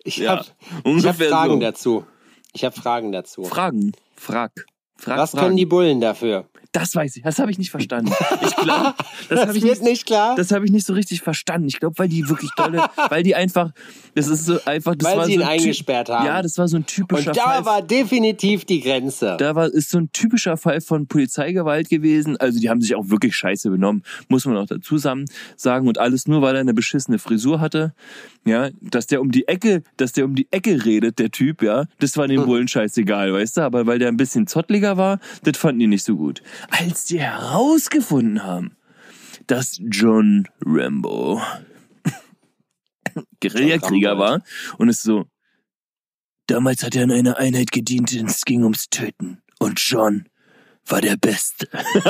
Ich Ja, habe Fragen so. dazu. Ich habe Fragen dazu. Fragen frag frag Was Fragen. können die Bullen dafür? Das weiß ich, das habe ich nicht verstanden. Ich glaube, das, Das habe ich wird nicht, nicht klar, das habe ich nicht so richtig verstanden. Ich glaube, weil die wirklich dolle, weil die einfach, das ist so einfach, das weil war sie so ihn eingesperrt haben. Ja, das war so ein typischer Und da Fall. war definitiv die Grenze. da war ist so ein typischer Fall von Polizeigewalt gewesen. Also die haben sich auch wirklich scheiße benommen, muss man auch dazu sagen. Und alles nur, weil er eine beschissene Frisur hatte. Ja, dass der um die Ecke, dass der um die Ecke redet, der Typ, ja, das war den Hm. Bullen scheißegal, weißt du. Aber weil der ein bisschen zottliger war, das fanden die nicht so gut. Als die herausgefunden haben, dass John Rambo Guerillakrieger war und es so, damals hat er in einer Einheit gedient, und es ging ums Töten. Und John war der Beste.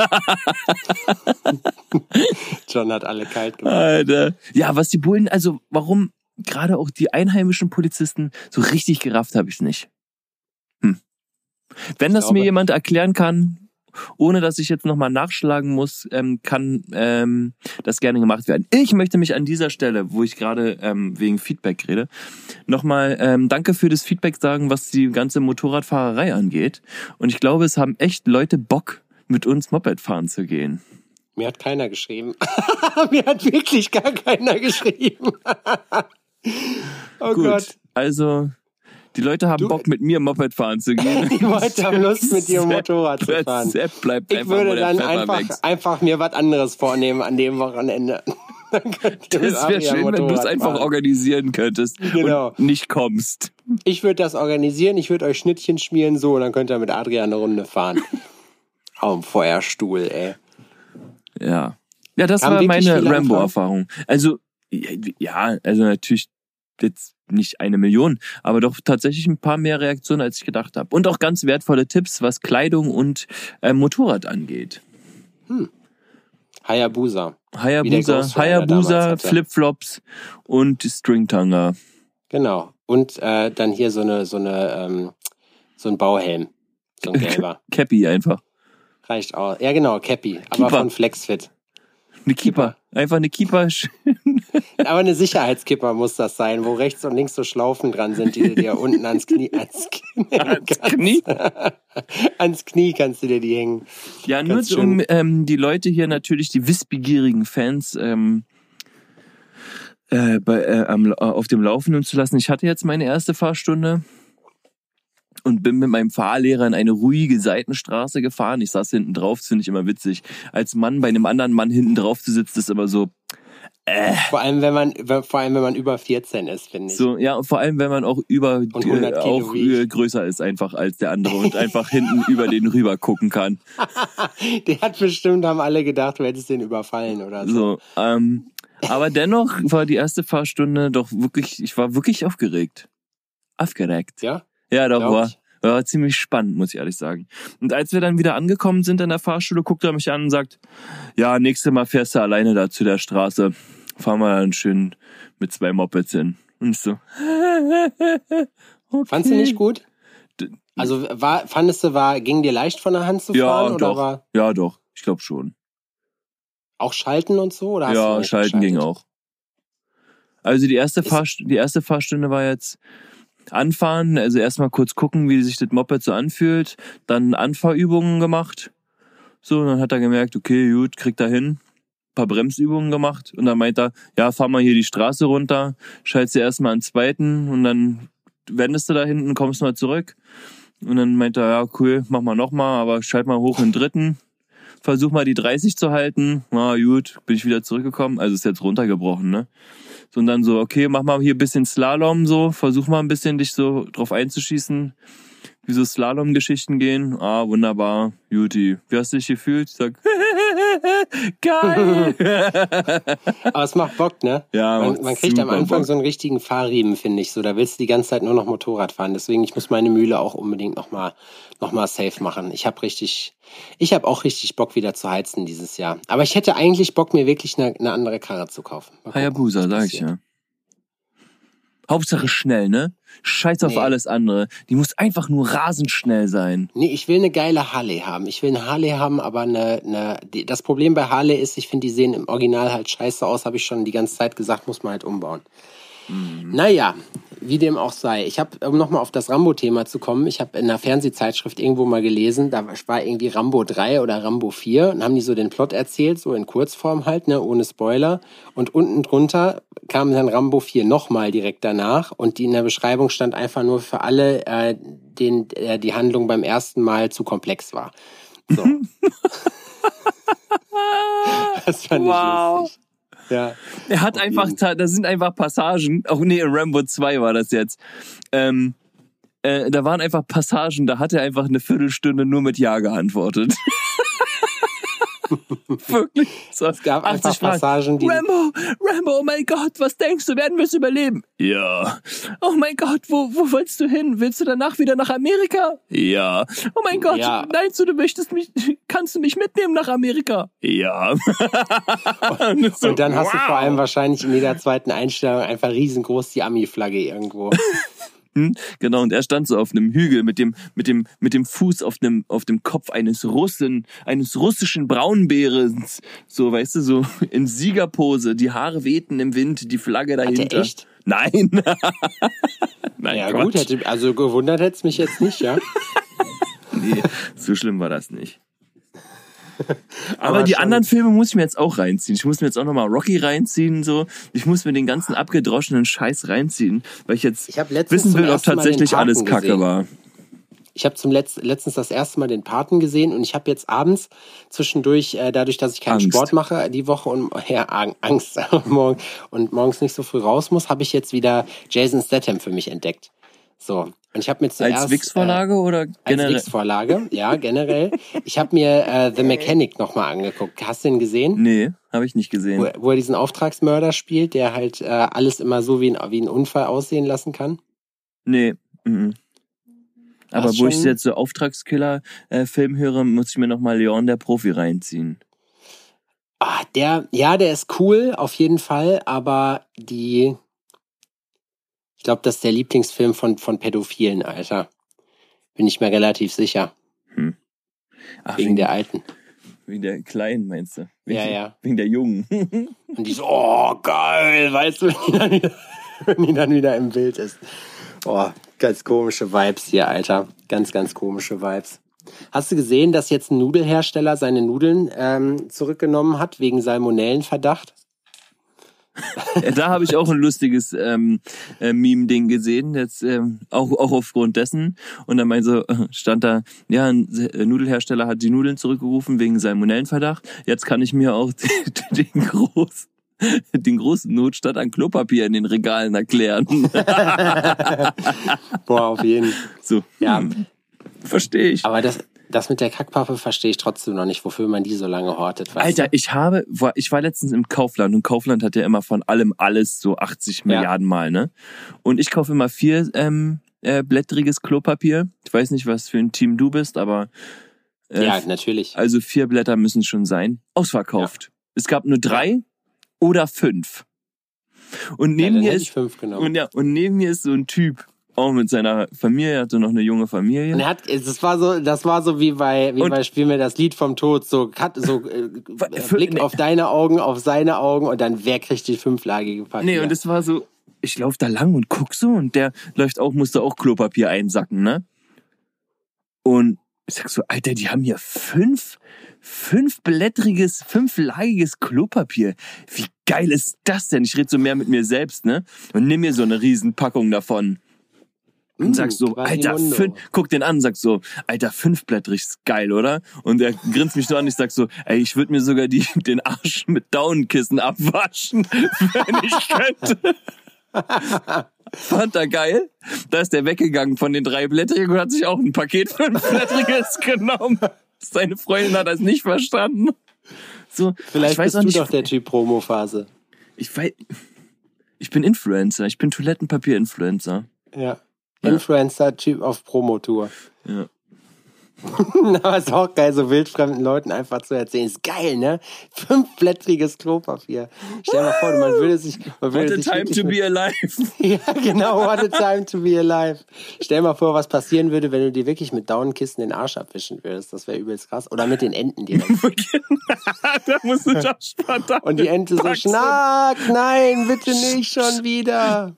John hat alle kalt gemacht. Alter. Ja, was die Bullen, also warum gerade auch die einheimischen Polizisten so richtig gerafft habe ich es nicht. Hm. Wenn das glaube- mir jemand erklären kann, ohne dass ich jetzt nochmal nachschlagen muss, ähm, kann ähm, das gerne gemacht werden. Ich möchte mich an dieser Stelle, wo ich gerade ähm, wegen Feedback rede, nochmal ähm, danke für das Feedback sagen, was die ganze Motorradfahrerei angeht. Und ich glaube, es haben echt Leute Bock, mit uns Moped fahren zu gehen. Mir hat keiner geschrieben. Mir hat wirklich gar keiner geschrieben. oh Gut, Gott. also die Leute haben Du- Bock, mit mir Moped fahren zu gehen. Die Leute haben Lust, mit dir Motorrad zu fahren. Sepp bleibt Ich würde dann einfach, einfach mir was anderes vornehmen an dem Wochenende. Das wäre schön, wenn du es einfach organisieren könntest Genau. und nicht kommst. Ich würde das organisieren, ich würde euch Schnittchen schmieren, so, und dann könnt ihr mit Adrian eine Runde fahren. Auf dem Feuerstuhl, ey. Ja. Ja, das Haben war meine Rambo-Erfahrung. Also, ja, also natürlich jetzt nicht eine Million, aber doch tatsächlich ein paar mehr Reaktionen, als ich gedacht habe. Und auch ganz wertvolle Tipps, was Kleidung und äh, Motorrad angeht. Hayabusa. Der Hayabusa, Hayabusa, hatte. Flipflops und Stringtanga. Genau. Und äh, dann hier so eine, so eine, ähm, so ein Bauhelm. So ein gelber. Cappy einfach. Reicht auch. Ja, genau, Cappy. Aber Keeper. von Flexfit. Eine Keeper. Einfach eine Keeper. Aber eine Sicherheitskipper muss das sein, wo rechts und links so Schlaufen dran sind, die du dir unten ans Knie, ans Knie, Ans Knie? ans Knie kannst du dir die hängen. Ja, nur Ganz so, um ähm, die Leute hier natürlich, die wissbegierigen Fans, ähm, äh, bei, äh, am, äh, auf dem Laufenden zu lassen. Ich hatte jetzt meine erste Fahrstunde und bin mit meinem Fahrlehrer in eine ruhige Seitenstraße gefahren. Ich saß hinten drauf, das finde ich immer witzig. Als Mann bei einem anderen Mann hinten drauf zu sitzen, ist immer so, Vor allem, wenn man, vor allem, wenn man über 14 ist, finde ich. so, ja, und vor allem, wenn man auch über, Und 100 äh, auch äh, größer ist einfach als der andere und einfach hinten über den rüber gucken kann. Der hat bestimmt, haben alle gedacht, du hättest den überfallen oder so. So, ähm, aber dennoch war die erste Fahrstunde doch wirklich, ich war wirklich aufgeregt. Aufgeregt. Ja? Ja, doch, war, war ziemlich spannend, muss ich ehrlich sagen. Und als wir dann wieder angekommen sind in der Fahrschule, guckt er mich an und sagt, ja, nächstes Mal fährst du alleine da zu der Straße. Fahren wir dann schön mit zwei Mopeds hin. Und ich so, okay. Fandst du nicht gut? Also war, fandest du, war, ging dir leicht von der Hand zu Ja, fahren oder doch. war Ja, doch, ich glaube schon. auch Schalten und so? Oder Ja, schalten ging geschaltet? auch. Also die erste, Fahrst die erste Fahrstunde war jetzt anfahren, also erstmal kurz gucken, wie sich das Moped so anfühlt, dann Anfahrübungen gemacht. So, und dann hat er gemerkt, okay, gut, kriegt er hin. Paar Bremsübungen gemacht und dann meint er, ja, fahr mal hier die Straße runter, schaltest du erstmal einen zweiten und dann wendest du da hinten, kommst mal zurück. Und dann meint er, ja, cool, mach mal nochmal, aber schalt mal hoch in den dritten. Versuch mal die 30 zu halten. Na gut, bin ich wieder zurückgekommen. Also ist jetzt runtergebrochen, ne? So, und dann so, okay, mach mal hier ein bisschen Slalom so, versuch mal ein bisschen dich so drauf einzuschießen, wie so Slalom-Geschichten gehen. Ah, wunderbar, Juti. Wie hast du dich gefühlt? Ich sag, geil! Aber es macht Bock, ne? Ja, man, man kriegt am Anfang Bock. so einen richtigen Fahrriemen, finde ich. So, da willst du die ganze Zeit nur noch Motorrad fahren. Deswegen, ich muss meine Mühle auch unbedingt nochmal noch mal safe machen. Ich habe richtig, ich habe auch richtig Bock wieder zu heizen dieses Jahr. Aber ich hätte eigentlich Bock, mir wirklich eine, eine andere Karre zu kaufen. Hayabusa, sag ich ja. Hauptsache schnell, ne? Scheiß auf Nee. alles andere. Die muss einfach nur rasend schnell sein. Nee, ich will eine geile Harley haben. Ich will eine Harley haben, aber eine, eine die, das Problem bei Harley ist, ich finde, die sehen im Original halt scheiße aus, habe ich schon die ganze Zeit gesagt, muss man halt umbauen. Naja, wie dem auch sei. Ich habe, um nochmal auf das Rambo-Thema zu kommen, ich habe in einer Fernsehzeitschrift irgendwo mal gelesen, da war irgendwie Rambo 3 oder Rambo 4 und haben die so den Plot erzählt, so in Kurzform halt, ne, ohne Spoiler. Und unten drunter kam dann Rambo 4 nochmal direkt danach und die in der Beschreibung stand einfach nur für alle, äh, denen äh, die Handlung beim ersten Mal zu komplex war. So. das fand Wow. ich lustig. Ja. Er hat einfach, da da sind einfach Passagen, auch nee, in Rambo 2 war das jetzt. Ähm, äh, da waren einfach Passagen, da hat er einfach eine Viertelstunde nur mit Ja geantwortet. Wirklich. So, Es gab einfach 80 Mal. Passagen, die Rambo, Rambo, oh mein Gott, was denkst du, werden wir es überleben? Ja. Oh mein Gott, wo, wo willst du hin? Willst du danach wieder nach Amerika? Ja. Oh mein Gott, Ja. meinst du, du möchtest mich, kannst du mich mitnehmen nach Amerika? Ja. und, so, Und dann hast du vor wow. allem wahrscheinlich in jeder zweiten Einstellung einfach riesengroß die Ami-Flagge irgendwo. Hm, Genau, und er stand so auf einem Hügel mit dem, mit dem, mit dem Fuß auf dem, auf dem Kopf eines Russen, eines russischen Braunbärens. So, weißt du, so in Siegerpose, die Haare wehten im Wind, die Flagge dahinter. echt? Nein. Nein, ja Quatsch. gut, hätte, also gewundert hätte es mich jetzt nicht, ja. Nee, so schlimm war das nicht. Aber, Aber die schon- anderen Filme muss ich mir jetzt auch reinziehen. Ich muss mir jetzt auch nochmal Rocky reinziehen, so. Ich muss mir den ganzen abgedroschenen Scheiß reinziehen, weil ich jetzt Ich wissen will, ob tatsächlich alles Kacke gesehen. war. Ich habe zum Letz letztens das erste Mal den Paten gesehen und ich habe jetzt abends zwischendurch, äh, dadurch, dass ich keinen Angst. Sport mache die Woche und ja, Ang- Angst morgen und morgens nicht so früh raus muss, habe ich jetzt wieder Jason Statham für mich entdeckt. So und ich habe mir zuerst Als Wix-Vorlage oder Als generell? Wix-Vorlage, ja, generell. Ich habe mir äh, The Mechanic nochmal angeguckt. Hast du den gesehen? Nee, habe ich nicht Wo, gesehen. wo er diesen Auftragsmörder spielt, der halt äh, alles immer so wie ein, wie ein Unfall aussehen lassen kann. Nee. mhm. Aber wo ich schon- jetzt so Auftragskiller-Film höre, muss ich mir nochmal Leon der Profi reinziehen. Ah, der, ja, der ist cool, auf jeden Fall, aber die, ich glaube, das ist der Lieblingsfilm von, von Pädophilen, Alter. Bin ich mir relativ sicher. Ach, Wegen der Alten. wegen der Kleinen, meinst du? Wegen, Ja, ja. Wegen der Jungen. Und die so, oh, geil, weißt du, wenn die dann wieder, wenn die dann wieder im Bild ist. Oh, ganz komische Vibes hier, Alter. Ganz, ganz komische Vibes. Hast du gesehen, dass jetzt ein Nudelhersteller seine Nudeln ähm, zurückgenommen hat wegen Salmonellenverdacht? Da habe ich auch ein lustiges ähm, äh, Meme-Ding gesehen, jetzt ähm, auch, auch aufgrund dessen. Und dann meinte so, äh, stand da, ja, ein äh, Nudelhersteller hat die Nudeln zurückgerufen wegen Salmonellenverdacht. Jetzt kann ich mir auch den, den, groß, den großen Notstand an Klopapier in den Regalen erklären. Boah, auf jeden Fall. so, Ja. hm, verstehe ich. Aber das, das mit der Kackpappe verstehe ich trotzdem noch nicht, wofür man die so lange hortet. Alter, ich habe, war- ich war letztens im Kaufland und Kaufland hat ja immer von allem alles so 80 Milliarden Mal, ne? Und ich kaufe immer vier ähm, äh, blättriges Klopapier. Ich weiß nicht, was für ein Team du bist, aber äh, Ja, natürlich. also vier Blätter müssen schon sein. Ausverkauft. Es gab nur drei oder fünf. Und Ja, neben dann mir ist und ja und neben mir ist so ein Typ, auch mit seiner Familie, hatte noch eine junge Familie. Und er hat, das war so, das war so wie bei, wie Und- bei Spiel mir das Lied vom Tod, so, cut, so äh, äh, für- Blick nee. auf deine Augen, auf seine Augen und dann wer kriegt die fünflagige Papier? Nee, und es war so, ich lauf da lang und guck so und der läuft auch, musste auch Klopapier einsacken, ne? Und ich sag so, Alter, die haben hier fünf, fünfblättriges, fünflagiges Klopapier. Wie geil ist das denn? Ich rede so mehr mit mir selbst, ne? Und nimm mir so eine Riesenpackung davon. Und Mm, sag so, Alter, Quasimodo. fün guck den an, sag so, Alter, fünfblättrig ist geil, oder? Und er grinst mich so an, ich sag so, ey, ich würde mir sogar die, den Arsch mit Daunenkissen abwaschen, wenn ich könnte. Fand er geil. Da ist der weggegangen von den drei Blättrigen und hat sich auch ein Paket fünfblättriges genommen. Seine Freundin hat das nicht verstanden. So, Vielleicht bist auch du nicht, doch der Typ Promophase. ich weiß, ich bin Influencer, ich bin Toilettenpapier-Influencer. Ja. Ja. Influencer-Typ auf Promotour. Ja. Aber ist auch geil, so wildfremden Leuten einfach zu erzählen. Ist geil, ne? Fünfblättriges Klopapier. Stell dir mal vor, man würde sich, man What würde a sich time to be alive. Ja, genau, what a time to be alive. Stell dir mal vor, was passieren würde, wenn du dir wirklich mit Daunenkissen den Arsch abwischen würdest. Das wäre übelst krass. Oder mit den Enten direkt. da musst du Josh verdammt. Und die Ente so, Schnack, nein, bitte nicht schon wieder.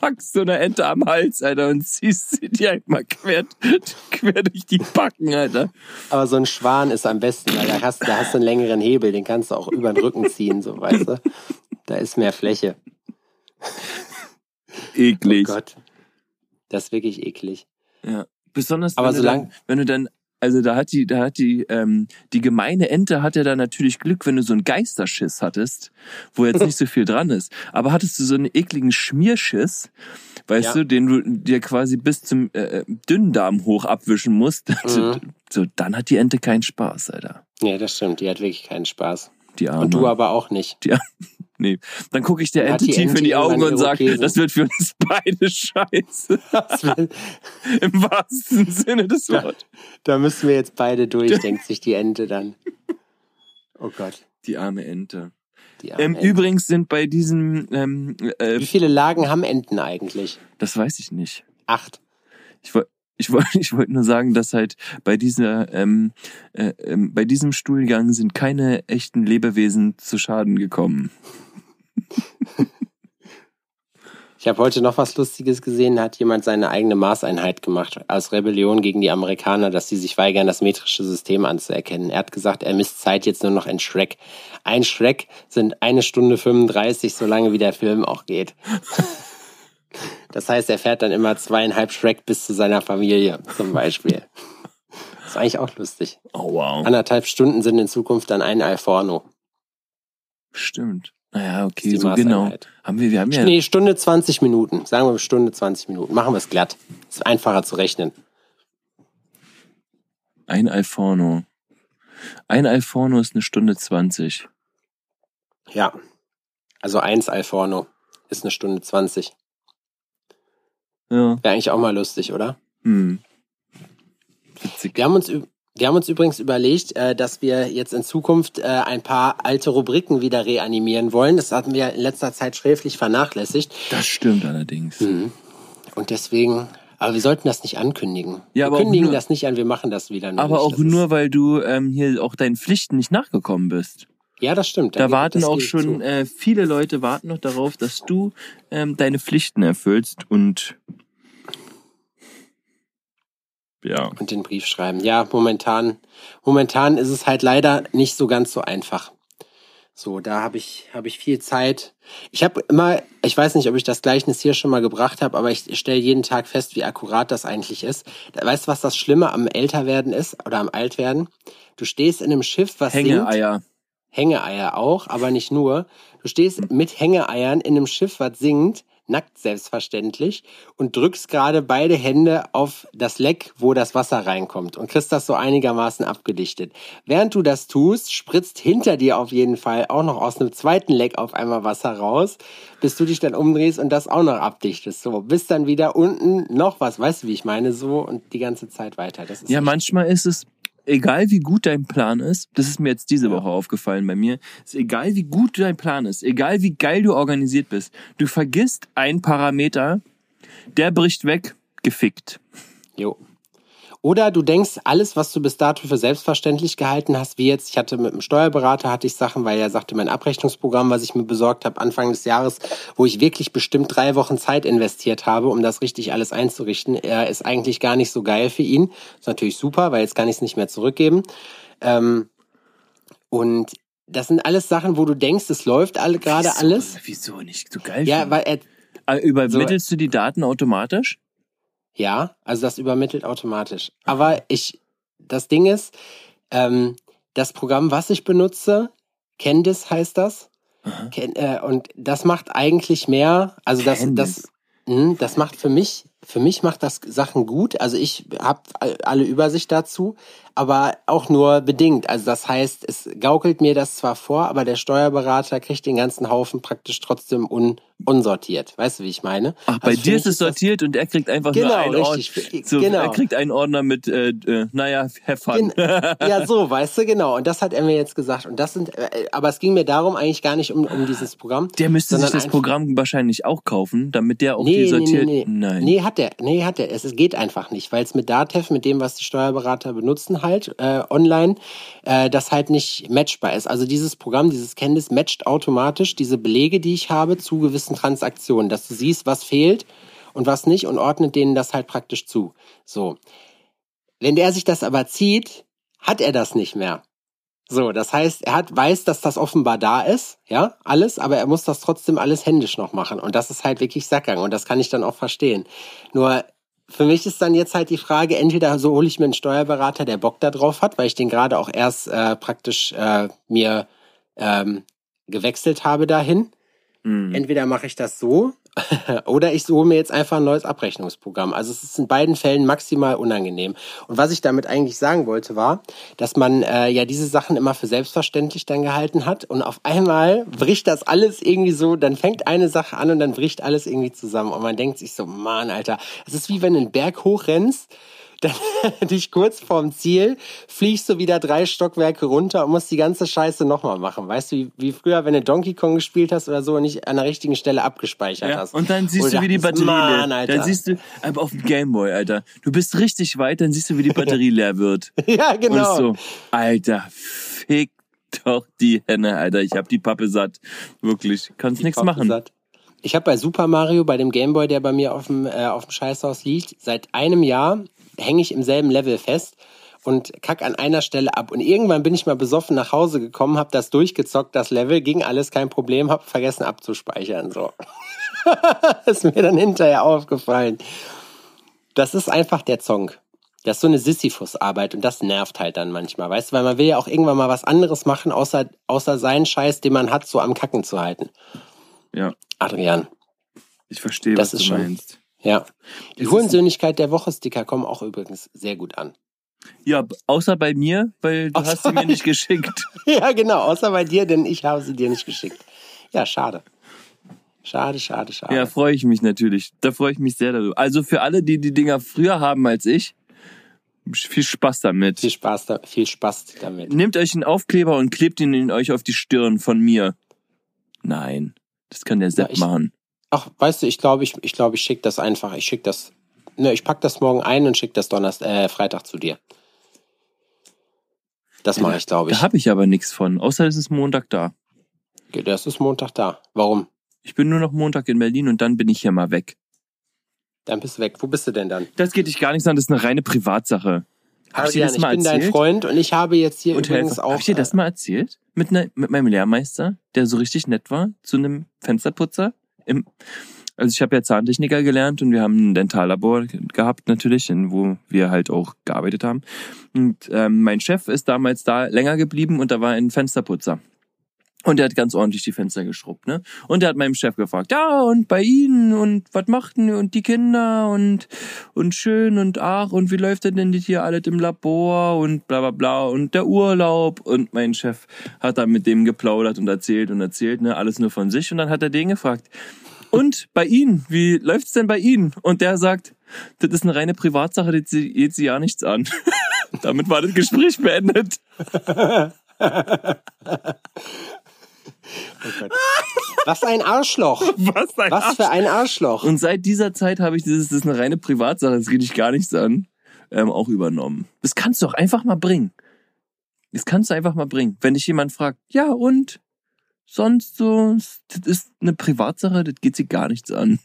Packst so eine Ente am Hals, Alter, und ziehst sie dir einmal quer, quer durch die Backen, Alter. Aber so ein Schwan ist am besten, weil da hast, da hast du einen längeren Hebel, den kannst du auch über den Rücken ziehen, so, weißt du. Da ist mehr Fläche. Eklig. Oh Gott. Das ist wirklich eklig. Ja. Besonders Aber wenn, du solang- dann, wenn du dann, also da hat die, da hat die, ähm, die gemeine Ente hat ja dann natürlich Glück, wenn du so einen Geisterschiss hattest, wo jetzt nicht so viel dran ist. Aber hattest du so einen ekligen Schmierschiss, weißt Ja. du, den du dir quasi bis zum äh, Dünndarm hoch abwischen musst, Mhm. so, dann hat die Ente keinen Spaß, Alter. Nee, das stimmt. Die hat wirklich keinen Spaß. Die Arme. Und du aber auch nicht. Die, nee. Dann gucke ich der Ente tief in die Augen und sage, das wird für uns beide scheiße. Im wahrsten Sinne des Wortes. da müssen wir jetzt beide durch, denkt sich die Ente dann. Oh Gott. Die arme Ente. Die arme Ähm, Ente. übrigens sind bei diesem, ähm, äh, Wie viele Lagen haben Enten eigentlich? das weiß ich nicht. Acht. Ich wollte ich wollt, ich wollt nur sagen, dass halt bei dieser, ähm, äh, ähm, bei diesem Stuhlgang sind keine echten Lebewesen zu Schaden gekommen. Ich habe heute noch was Lustiges gesehen. Da hat jemand seine eigene Maßeinheit gemacht als Rebellion gegen die Amerikaner, dass sie sich weigern, das metrische System anzuerkennen. Er hat gesagt, er misst Zeit jetzt nur noch in Shrek. Ein Shrek sind eine Stunde 35, solange wie der Film auch geht. Das heißt, er fährt dann immer zweieinhalb Shrek bis zu seiner Familie, zum Beispiel. Das ist eigentlich auch lustig. Oh wow. Anderthalb Stunden sind in Zukunft dann ein Alforno. Stimmt. Naja, okay, so genau. Haben wir, wir haben ja, Nee, Stunde 20 Minuten. Sagen wir Stunde 20 Minuten. Machen wir es glatt. Ist einfacher zu rechnen. ein Alforno. Ein Alforno ist eine Stunde 20. Ja. Also eins Alforno ist eine Stunde 20. Ja. Wäre eigentlich auch mal lustig, oder? Hm. Witzig. Wir haben uns, üb- wir haben uns übrigens überlegt, äh, dass wir jetzt in Zukunft äh, ein paar alte Rubriken wieder reanimieren wollen. Das hatten wir in letzter Zeit schräflich vernachlässigt. Das stimmt allerdings. Mhm. Und deswegen, aber wir sollten das nicht ankündigen. Ja, wir kündigen nur- das nicht an, wir machen das wieder. nur Aber nicht. auch Das nur, weil du ähm, hier auch deinen Pflichten nicht nachgekommen bist. Ja, das stimmt. Da geht- warten das auch schon äh, viele Leute warten noch darauf, dass du ähm, deine Pflichten erfüllst und ja. Und den Brief schreiben. Ja, momentan, momentan ist es halt leider nicht so ganz so einfach. So, da habe ich, habe ich viel Zeit. Ich habe immer, ich weiß nicht, ob ich das Gleichnis hier schon mal gebracht habe, aber ich stelle jeden Tag fest, wie akkurat das eigentlich ist. Da- Weißt du, was das Schlimme am Älterwerden ist oder am Altwerden? Du stehst in einem Schiff, was sinkt. Hängeeier. Hängeeier auch, aber nicht nur. Du stehst mit Hängeeiern in einem Schiff, was singt, nackt selbstverständlich, und drückst gerade beide Hände auf das Leck, wo das Wasser reinkommt und kriegst das so einigermaßen abgedichtet. Während du das tust, spritzt hinter dir auf jeden Fall auch noch aus einem zweiten Leck auf einmal Wasser raus, bis du dich dann umdrehst und das auch noch abdichtest. So, bis dann wieder unten noch was, weißt du, wie ich meine, so und die ganze Zeit weiter. Das ist Ja, manchmal ist es, egal wie gut dein Plan ist, das ist mir jetzt diese Woche aufgefallen bei mir, ist egal wie gut dein Plan ist, egal wie geil du organisiert bist, du vergisst einen Parameter, der bricht weg, gefickt. Jo. Oder du denkst, alles, was du bis dato für selbstverständlich gehalten hast, wie jetzt, ich hatte mit einem Steuerberater, hatte ich Sachen, weil er sagte, mein Abrechnungsprogramm, was ich mir besorgt habe, Anfang des Jahres, wo ich wirklich bestimmt drei Wochen Zeit investiert habe, um das richtig alles einzurichten, er ist eigentlich gar nicht so geil für ihn. Ist natürlich super, weil jetzt kann ich es nicht mehr zurückgeben. Ähm, und das sind alles Sachen, wo du denkst, es läuft alle gerade alles. Wieso nicht so geil? Ja, weil er, Äh, Übermittelst du die Daten automatisch? Ja, also das übermittelt automatisch. Aber ich, das Ding ist, ähm, das Programm, was ich benutze, Candice heißt das. Ken, äh, und das macht eigentlich mehr, also das, Candice. das, mh, das macht für mich, für mich macht das Sachen gut. Also ich habe alle Übersicht dazu, aber auch nur bedingt. Also das heißt, es gaukelt mir das zwar vor, aber der Steuerberater kriegt den ganzen Haufen praktisch trotzdem un, unsortiert. Weißt du, wie ich meine? Ach, bei Also dir ist es sortiert und er kriegt einfach Genau, nur einen richtig. Ordner. So, Genau. Er kriegt einen Ordner mit, äh, äh, naja, fun. ja, so, weißt du, genau. Und das hat er mir jetzt gesagt. Und das sind, äh, aber es ging mir darum eigentlich gar nicht um, um dieses Programm. Der müsste sich das Programm wahrscheinlich auch kaufen, damit der auch Nee, die nee, sortiert. nee, nee. Nein. Nee, hat er. Nee, hat er. Es, es geht einfach nicht, weil es mit Datev, mit dem, was die Steuerberater benutzen halt, äh, online, äh, das halt nicht matchbar ist. Also dieses Programm, dieses Candice matcht automatisch diese Belege, die ich habe, zu gewissen Transaktionen, dass du siehst, was fehlt und was nicht und ordnet denen das halt praktisch zu. So. Wenn der sich das aber zieht, hat er das nicht mehr. So, das heißt, er hat, weiß, dass das offenbar da ist, ja, alles, aber er muss das trotzdem alles händisch noch machen. Und das ist halt wirklich Sackgang und das kann ich dann auch verstehen. Nur, für mich ist dann jetzt halt die Frage, entweder so hole ich mir einen Steuerberater, der Bock da drauf hat, weil ich den gerade auch erst äh, praktisch äh, mir ähm, gewechselt habe dahin. Mhm. Entweder mache ich das so, Oder ich hole mir jetzt einfach ein neues Abrechnungsprogramm. Also es ist in beiden Fällen maximal unangenehm. Und was ich damit eigentlich sagen wollte, war, dass man äh, ja diese Sachen immer für selbstverständlich dann gehalten hat. Und auf einmal bricht das alles irgendwie so, dann fängt eine Sache an und dann bricht alles irgendwie zusammen. Und man denkt sich so, Mann, Alter, es ist wie wenn du einen Berg hochrennst dann dich kurz vorm Ziel, fliegst du wieder drei Stockwerke runter und musst die ganze Scheiße nochmal machen. Weißt du, wie, wie früher, wenn du Donkey Kong gespielt hast oder so und nicht an der richtigen Stelle abgespeichert Ja, hast. und dann siehst Oder du, wie die Batterie Mann, leer. Alter. Dann siehst du, aber auf dem Gameboy, Alter. Du bist richtig weit, dann siehst du, wie die Batterie leer wird. ja, Und genau. ist so, Alter, fick doch die Henne, Alter. Ich hab die Pappe satt. Wirklich. Kannst nichts machen. satt. Ich habe bei Super Mario, bei dem Gameboy, der bei mir auf dem, äh, auf dem Scheißhaus liegt, seit einem Jahr hänge ich im selben Level fest und kack an einer Stelle ab. Und irgendwann bin ich mal besoffen nach Hause gekommen, habe das durchgezockt, das Level, ging alles kein Problem, habe vergessen abzuspeichern. So. ist mir dann hinterher aufgefallen. Das ist einfach der Zong. Das ist so eine Sisyphus-Arbeit und das nervt halt dann manchmal, weißt du, weil man will ja auch irgendwann mal was anderes machen, außer, außer seinen Scheiß, den man hat, so am Kacken zu halten. Ja, Adrian, ich verstehe, Das was du schon- meinst. Ja. Die ist- Hurensöhnlichkeit der Woche-Sticker kommen auch übrigens sehr gut an. Ja, außer bei mir, weil du Außer hast sie mir nicht geschickt. ja, genau, außer bei dir, denn ich habe sie dir nicht geschickt. Ja, schade. Schade, schade, schade. Ja, freue ich mich natürlich. Da freue ich mich sehr darüber. Also für alle, die die Dinger früher haben als ich, viel Spaß damit. Viel Spaß, da, viel Spaß damit. Nehmt euch einen Aufkleber und klebt ihn in euch auf die Stirn von mir. Nein, das kann der Sepp ich- machen. Ach, weißt du, ich glaube, ich, ich glaube, ich schicke das einfach. Ich schicke das. Ne, ich pack das morgen ein und schicke das Donnerstag, äh, Freitag zu dir. Das mache ich, glaube ich. Da habe ich aber nichts von, außer es ist Montag da. Okay, Das ist Montag da. Warum? Ich bin nur noch Montag in Berlin und dann bin ich hier mal weg. Dann bist du weg. Wo bist du denn dann? Das geht dich gar nichts an, das ist eine reine Privatsache. Hab ich dir das ich mal bin dein erzählt? Freund und ich habe jetzt hier Und übrigens Helfer. auch. Hab ich dir das äh, mal erzählt? Mit, ne, mit meinem Lehrmeister, der so richtig nett war, zu einem Fensterputzer. Im, also ich habe ja Zahntechniker gelernt und wir haben ein Dentallabor gehabt natürlich, in, wo wir halt auch gearbeitet haben. Und ähm, mein Chef ist damals da länger geblieben und da war ein Fensterputzer. Und der hat ganz ordentlich die Fenster geschrubbt, ne? Und der hat meinem Chef gefragt, ja, und bei Ihnen und was machten und die Kinder und und schön und ach und wie läuft denn das hier alles im Labor und bla bla bla und der Urlaub und mein Chef hat dann mit dem geplaudert und erzählt und erzählt, ne, alles nur von sich und dann hat er den gefragt, und bei Ihnen, wie läuft's denn bei Ihnen? Und der sagt, das ist eine reine Privatsache, das geht sie ja nichts an. Damit war das Gespräch beendet. Oh. Was ein Arschloch. Was ein Was für ein Arschloch. Und seit dieser Zeit habe ich dieses, das ist eine reine Privatsache, das geht dich gar nichts an, ähm, auch übernommen. Das kannst du auch einfach mal bringen. Das kannst du einfach mal bringen. Wenn dich jemand fragt, ja und? Sonst so, das ist eine Privatsache, das geht sie gar nichts an.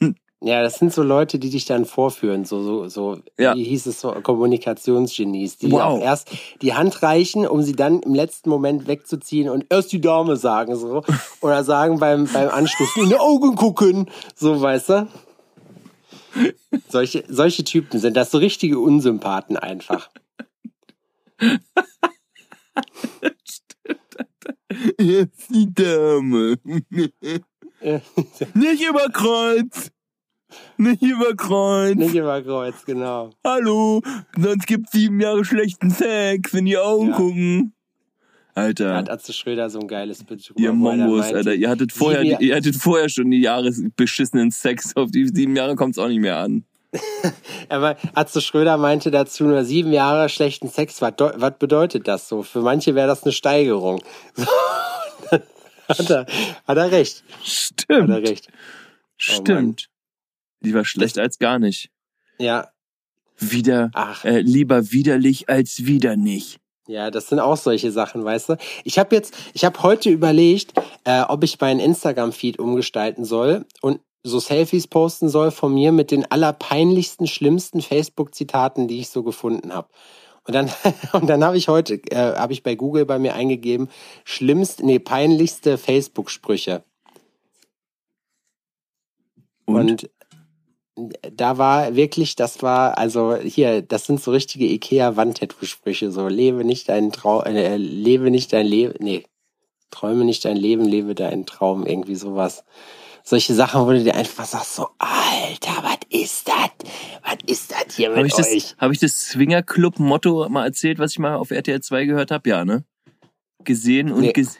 Ja, das sind so Leute, die dich dann vorführen, so, so, so, Ja. wie hieß es so, Kommunikationsgenies, die Wow. auch erst die Hand reichen, um sie dann im letzten Moment wegzuziehen und erst die Dame sagen, so. Oder sagen beim, beim Anstoßen, in die Augen gucken, so, weißt du? Solche, solche Typen sind das so richtige Unsympathen einfach. Jetzt die Dame. Nicht über Kreuz. Nicht über Kreuz. Nicht über Kreuz, genau. Hallo, sonst gibt's sieben Jahre schlechten Sex, in die Augen Ja. gucken. Da Alter, hat Atze Schröder so ein geiles Bild drüber, ihr meinte, Alter, ihr hattet vorher, Jahr- ihr hattet vorher schon die Jahres beschissenen Sex. Auf die sieben Jahre kommt's auch nicht mehr an. Aber Atze Schröder meinte dazu nur sieben Jahre schlechten Sex. Was, was bedeutet das so? Für manche wäre das eine Steigerung. Hat, er, hat er recht. Hat er Stimmt, recht. stimmt. Lieber schlecht als gar nicht. Ja, Wieder, ach, äh, lieber widerlich als wieder nicht. ja, das sind auch solche Sachen, weißt du. Ich habe jetzt, ich habe heute überlegt, äh, ob ich meinen Instagram-Feed umgestalten soll und so Selfies posten soll von mir mit den allerpeinlichsten, schlimmsten Facebook-Zitaten, die ich so gefunden habe. Und dann, und dann habe ich heute, äh, habe ich bei Google bei mir eingegeben, schlimmst, nee, peinlichste Facebook-Sprüche. Und, Und da war wirklich, das war, also hier, das sind so richtige Ikea-Wandtattoo-Sprüche, so lebe nicht deinen Traum, äh, lebe nicht dein Leben, nee, träume nicht dein Leben, lebe deinen Traum, irgendwie sowas. solche Sachen, wo du dir einfach sagst, so, Alter, was ist das? Was ist das hier mit Habe ich, euch? das, hab ich das Swingerclub-Motto mal erzählt, was ich mal auf RTL 2 gehört habe? Ja, ne? Gesehen und Nee. ges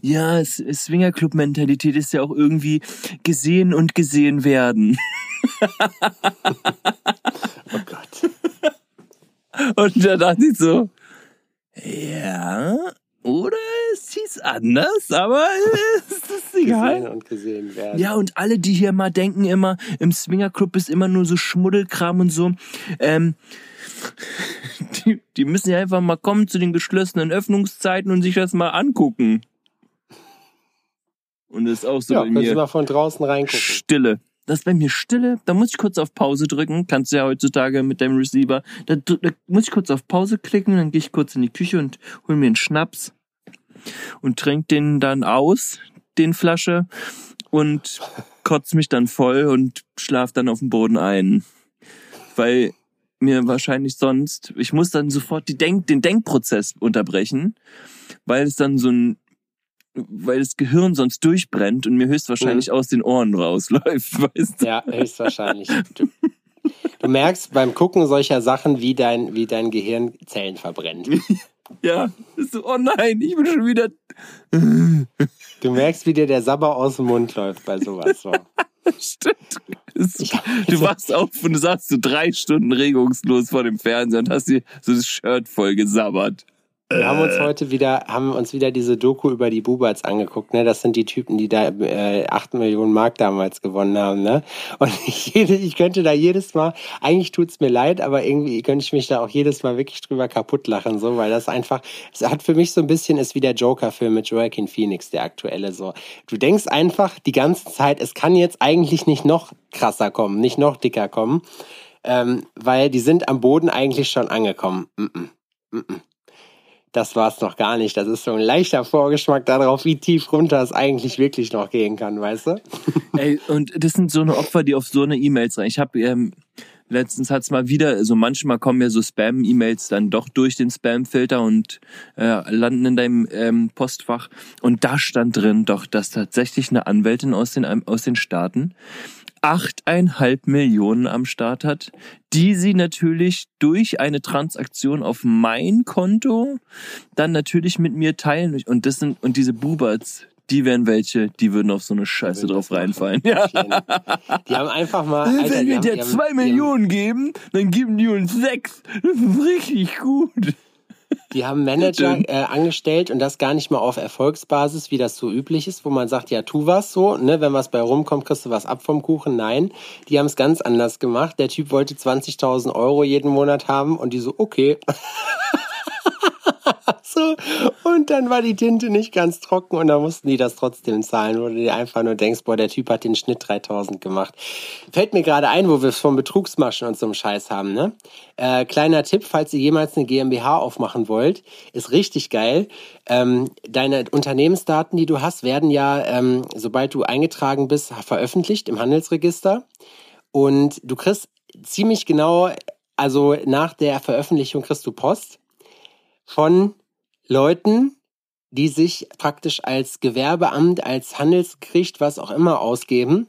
Ja, Swingerclub-Mentalität ist ja auch irgendwie gesehen und gesehen werden. Oh Gott. Und da dachte ich so, ja, oder es hieß anders, aber ist egal. Gesehen und gesehen werden. Ja, und alle, die hier mal denken immer, im Swingerclub ist immer nur so Schmuddelkram und so, ähm, die, die müssen ja einfach mal kommen zu den geschlossenen Öffnungszeiten und sich das mal angucken. Und das ist auch so ja, bei mir. mal von draußen reingucken. Stille. Das ist bei mir Stille. Da muss ich kurz auf Pause drücken. Kannst du ja heutzutage mit deinem Receiver. Da, da muss ich kurz auf Pause klicken, dann gehe ich kurz in die Küche und hol mir einen Schnaps und trink den dann aus, den Flasche, und kotz mich dann voll und schlaf dann auf dem Boden ein. Weil mir wahrscheinlich sonst, ich muss dann sofort die Denk, den Denkprozess unterbrechen, weil es dann so ein weil das Gehirn sonst durchbrennt und mir höchstwahrscheinlich aus den Ohren rausläuft, weißt du? Ja, höchstwahrscheinlich. Du, du merkst beim Gucken solcher Sachen, wie dein, wie dein Gehirn Zellen verbrennt. Ja, ist so, oh nein, ich bin schon wieder. Du merkst, wie dir der Sabber aus dem Mund läuft bei sowas. So. Stimmt. Du wachst auf und du sagst so drei Stunden regungslos vor dem Fernseher und hast dir so das Shirt voll gesabbert. Wir haben uns heute wieder, haben uns wieder diese Doku über die Bubats angeguckt, ne? Das sind die Typen, die da äh, 8 Millionen Mark damals gewonnen haben, ne? Und ich, ich könnte da jedes Mal, eigentlich tut's mir leid, aber irgendwie könnte ich mich da auch jedes Mal wirklich drüber kaputt lachen, so, weil das einfach, es hat für mich so ein bisschen ist wie der Joker-Film mit Joaquin Phoenix, der aktuelle so. Du denkst einfach die ganze Zeit, es kann jetzt eigentlich nicht noch krasser kommen, nicht noch dicker kommen, ähm, weil die sind am Boden eigentlich schon angekommen. Mm -mm. Mm -mm das war's noch gar nicht. Das ist so ein leichter Vorgeschmack darauf, wie tief runter es eigentlich wirklich noch gehen kann, weißt du? Ey, und das sind so eine Opfer, die auf so eine E-Mails rein. Ich habe ähm, letztens hat's mal wieder, also manchmal kommen ja so Spam-E-Mails dann doch durch den Spam-Filter und äh, landen in deinem ähm, Postfach. Und da stand drin doch, dass tatsächlich eine Anwältin aus den aus den Staaten achteinhalb Millionen am Start hat, die sie natürlich durch eine Transaktion auf mein Konto dann natürlich mit mir teilen. Und das sind, und diese Bubats, die wären welche, die würden auf so eine Scheiße drauf reinfallen. Ja. Die haben einfach mal. Alter, Wenn wir haben, dir haben- zwei haben- Millionen geben, dann geben die uns sechs. Das ist richtig gut. Die haben Manager äh, angestellt und das gar nicht mal auf Erfolgsbasis, wie das so üblich ist, wo man sagt, ja, tu was so, ne, wenn was bei rumkommt, kriegst du was ab vom Kuchen. Nein, die haben es ganz anders gemacht. Der Typ wollte 20.000 Euro jeden Monat haben und die so, okay. so, und dann war die Tinte nicht ganz trocken und dann mussten die das trotzdem zahlen, wo du dir einfach nur denkst, boah, der Typ hat den Schnitt 3000 gemacht. Fällt mir gerade ein, wo wir es von Betrugsmaschen und so einem Scheiß haben, ne? Äh, kleiner Tipp, falls ihr jemals eine GmbH aufmachen wollt, ist richtig geil. Ähm, deine Unternehmensdaten, die du hast, werden ja, ähm, sobald du eingetragen bist, veröffentlicht im Handelsregister. Und du kriegst ziemlich genau, also nach der Veröffentlichung kriegst du Post von Leuten, die sich praktisch als Gewerbeamt, als Handelsgericht, was auch immer ausgeben,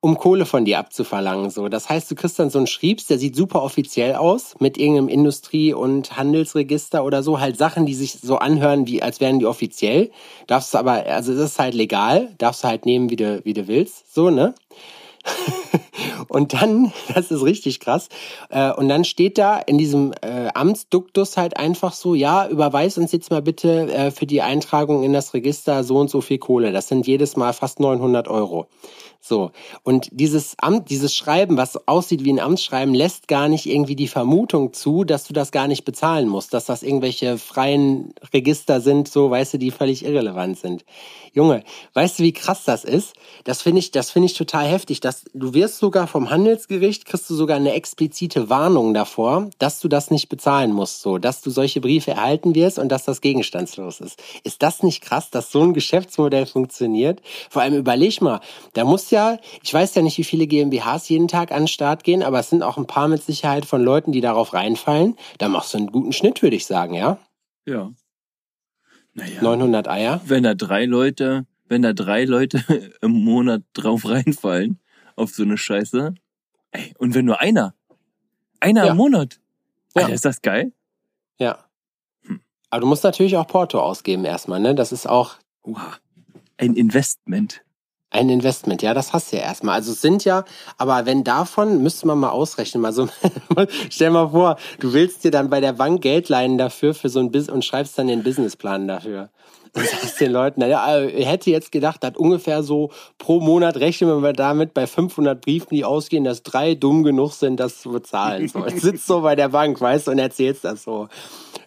um Kohle von dir abzuverlangen. So, das heißt, du kriegst dann so einen Schriebs, der sieht super offiziell aus, mit irgendeinem Industrie- und Handelsregister oder so, halt Sachen, die sich so anhören, wie als wären die offiziell. Darfst du aber, also das ist halt legal, darfst du halt nehmen, wie du, wie du willst, so, ne? Und dann, das ist richtig krass, äh, und dann steht da in diesem äh, Amtsduktus halt einfach so, ja, überweis uns jetzt mal bitte äh, für die Eintragung in das Register so und so viel Kohle. Das sind jedes Mal fast 900 Euro. So. Und dieses Amt, dieses Schreiben, was aussieht wie ein Amtsschreiben, lässt gar nicht irgendwie die Vermutung zu, dass du das gar nicht bezahlen musst, dass das irgendwelche freien Register sind, so, weißt du, die völlig irrelevant sind. Junge, weißt du, wie krass das ist? Das finde ich, das finde ich total heftig. Dass du wirst sogar vom Handelsgericht kriegst du sogar eine explizite Warnung davor, dass du das nicht bezahlen musst, so, dass du solche Briefe erhalten wirst und dass das gegenstandslos ist. Ist das nicht krass, dass so ein Geschäftsmodell funktioniert? Vor allem überleg mal, da muss ja, ich weiß ja nicht, wie viele GmbHs jeden Tag an den Start gehen, aber es sind auch ein paar mit Sicherheit von Leuten, die darauf reinfallen. Da machst du einen guten Schnitt, würde ich sagen, ja? Ja. Naja. 900 Eier. Wenn da drei Leute wenn da drei Leute im Monat drauf reinfallen auf so eine Scheiße. Ey, und wenn nur einer, einer Ja. im Monat. Ja. Alter, ist das geil? Ja. Hm. Aber du musst natürlich auch Porto ausgeben erstmal, ne? Das ist auch Wow. Ein Investment. Ein Investment. Ja, das hast du ja erstmal. Also es sind ja, aber wenn davon, müsste man mal ausrechnen, mal so, stell mal vor, du willst dir dann bei der Bank Geld leihen dafür, für so ein Business und schreibst dann den Businessplan dafür. Und sagst den Leuten, naja, ich hätte jetzt gedacht, dass ungefähr so pro Monat rechnen wir damit bei 500 Briefen, die ausgehen, dass drei dumm genug sind, das zu bezahlen. So, sitzt so bei der Bank, weißt du, und erzählst das so.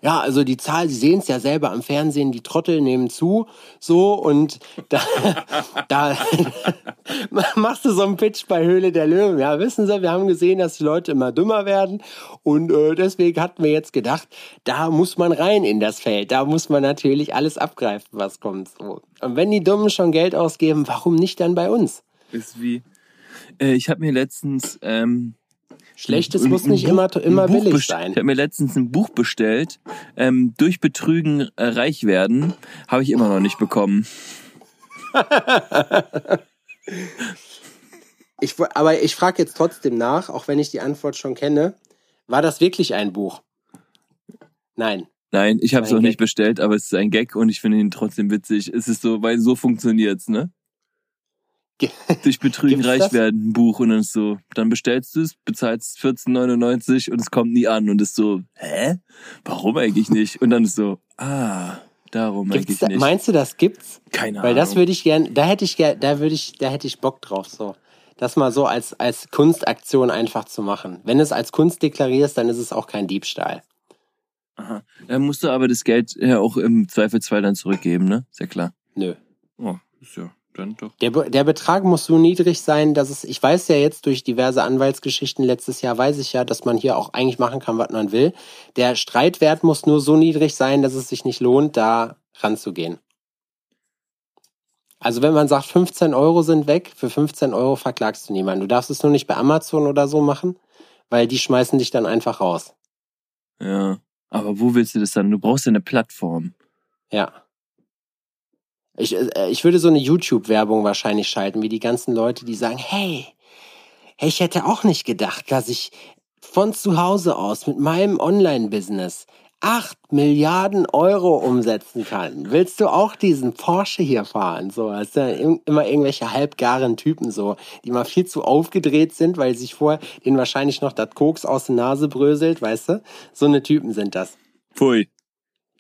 Ja, also die Zahl, Sie sehen es ja selber am Fernsehen, die Trottel nehmen zu, so, und da, da machst du so einen Pitch bei Höhle der Löwen. Ja, wissen Sie, wir haben gesehen, dass die Leute immer dümmer werden und äh, deswegen hatten wir jetzt gedacht, da muss man rein in das Feld. Da muss man natürlich alles abgreifen, was kommt. So. Und wenn die Dummen schon Geld ausgeben, warum nicht dann bei uns? Ist wie. Äh, ich habe mir letztens. Ähm, Schlechtes ein- muss nicht Buch- immer, immer billig sein. Ich habe mir letztens ein Buch bestellt. Ähm, durch Betrügen äh, reich werden. Habe ich immer noch nicht bekommen. Ich, aber ich frage jetzt trotzdem nach, auch wenn ich die Antwort schon kenne. War das wirklich ein Buch? Nein. Nein, ich habe es noch nicht Gag. bestellt, aber es ist ein Gag und ich finde ihn trotzdem witzig. Es ist so, weil so funktioniert's, ne? Durch Betrügen reich das? werden, ein Buch und dann ist so, dann bestellst du es, bezahlst 14,99 und es kommt nie an und ist so, hä? Warum eigentlich nicht? Und dann ist so, ah, darum Gibt's eigentlich da, nicht. meinst du, das gibt's? Keine Weil das Ahnung. würde ich gern, da hätte ich gern, da würde ich, da hätte ich Bock drauf, so. Das mal so als, als Kunstaktion einfach zu machen. Wenn du es als Kunst deklarierst, dann ist es auch kein Diebstahl. Aha. Dann musst du aber das Geld ja auch im Zweifelsfall dann zurückgeben, ne? Ja klar. Nö. Oh, ist ja dann doch. Der, der Betrag muss so niedrig sein, dass es, ich weiß ja jetzt durch diverse Anwaltsgeschichten letztes Jahr, weiß ich ja, dass man hier auch eigentlich machen kann, was man will. Der Streitwert muss nur so niedrig sein, dass es sich nicht lohnt, da ranzugehen. Also wenn man sagt, 15 Euro sind weg, für 15 Euro verklagst du niemanden. Du darfst es nur nicht bei Amazon oder so machen, weil die schmeißen dich dann einfach raus. Ja. Aber wo willst du das dann? Du brauchst ja eine Plattform. Ja. Ich, äh, ich würde so eine YouTube-Werbung wahrscheinlich schalten, wie die ganzen Leute, die sagen, hey, ich hätte auch nicht gedacht, dass ich von zu Hause aus mit meinem Online-Business 8 Milliarden Euro umsetzen kann. Willst du auch diesen Porsche hier fahren? So, das sind ja im- immer irgendwelche halbgaren Typen so, die mal viel zu aufgedreht sind, weil sich vorher denen wahrscheinlich noch das Koks aus der Nase bröselt, weißt du? So eine Typen sind das. Pfui.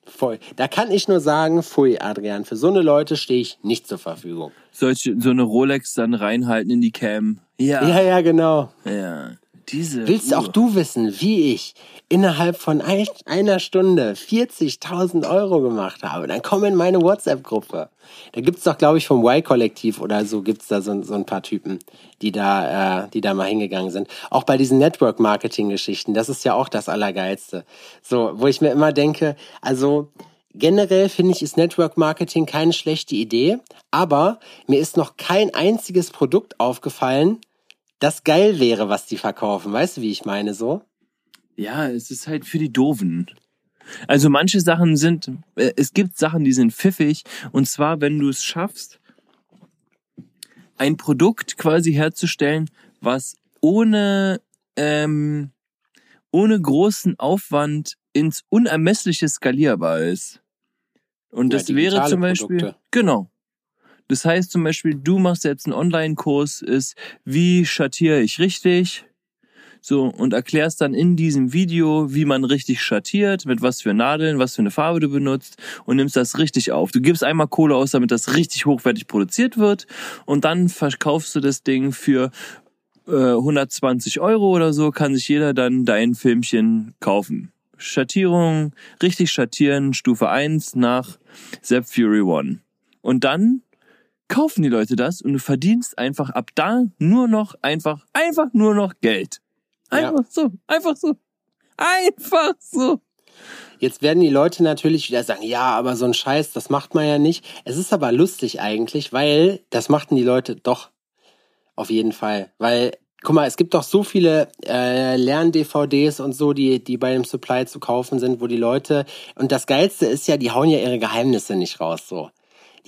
Voll. Da kann ich nur sagen, pfui, Adrian, für so eine Leute stehe ich nicht zur Verfügung. Solche, so eine Rolex dann reinhalten in die Cam. Ja. Ja, ja, genau. Ja. Diese. Willst auch Uhr. du wissen, wie ich innerhalb von ein, einer Stunde 40.000 Euro gemacht habe? Dann komm in meine WhatsApp-Gruppe. Da gibt's doch, glaube ich, vom Y-Kollektiv oder so gibt's da so, so ein paar Typen, die da, äh, die da mal hingegangen sind. Auch bei diesen Network-Marketing-Geschichten, das ist ja auch das Allergeilste. So, wo ich mir immer denke, also generell finde ich, ist Network-Marketing keine schlechte Idee, aber mir ist noch kein einziges Produkt aufgefallen, das geil wäre, was die verkaufen. Weißt du, wie ich meine so? Ja, es ist halt für die Doofen. Also manche Sachen sind, äh, es gibt Sachen, die sind pfiffig. Und zwar, wenn du es schaffst, ein Produkt quasi herzustellen, was ohne, ähm, ohne großen Aufwand ins Unermessliche skalierbar ist. Und Ja, das wäre zum Beispiel, Produkte. genau. Das heißt zum Beispiel, du machst jetzt einen Online-Kurs, ist, wie schattiere ich richtig? So, und erklärst dann in diesem Video, wie man richtig schattiert, mit was für Nadeln, was für eine Farbe du benutzt und nimmst das richtig auf. Du gibst einmal Kohle aus, damit das richtig hochwertig produziert wird und dann verkaufst du das Ding für äh, 120 Euro oder so, kann sich jeder dann dein Filmchen kaufen. Schattierung, richtig schattieren, Stufe 1 nach Zap Fury One. Und dann kaufen die Leute das und du verdienst einfach ab da nur noch einfach, einfach nur noch Geld. Ja. Einfach so, einfach so. Einfach so. Jetzt werden die Leute natürlich wieder sagen, ja, aber so ein Scheiß, das macht man ja nicht. Es ist aber lustig eigentlich, weil das machten die Leute doch auf jeden Fall. Weil, guck mal, es gibt doch so viele äh, Lern-DVDs und so, die, die bei dem Supply zu kaufen sind, wo die Leute, und das Geilste ist ja, die hauen ja ihre Geheimnisse nicht raus, so.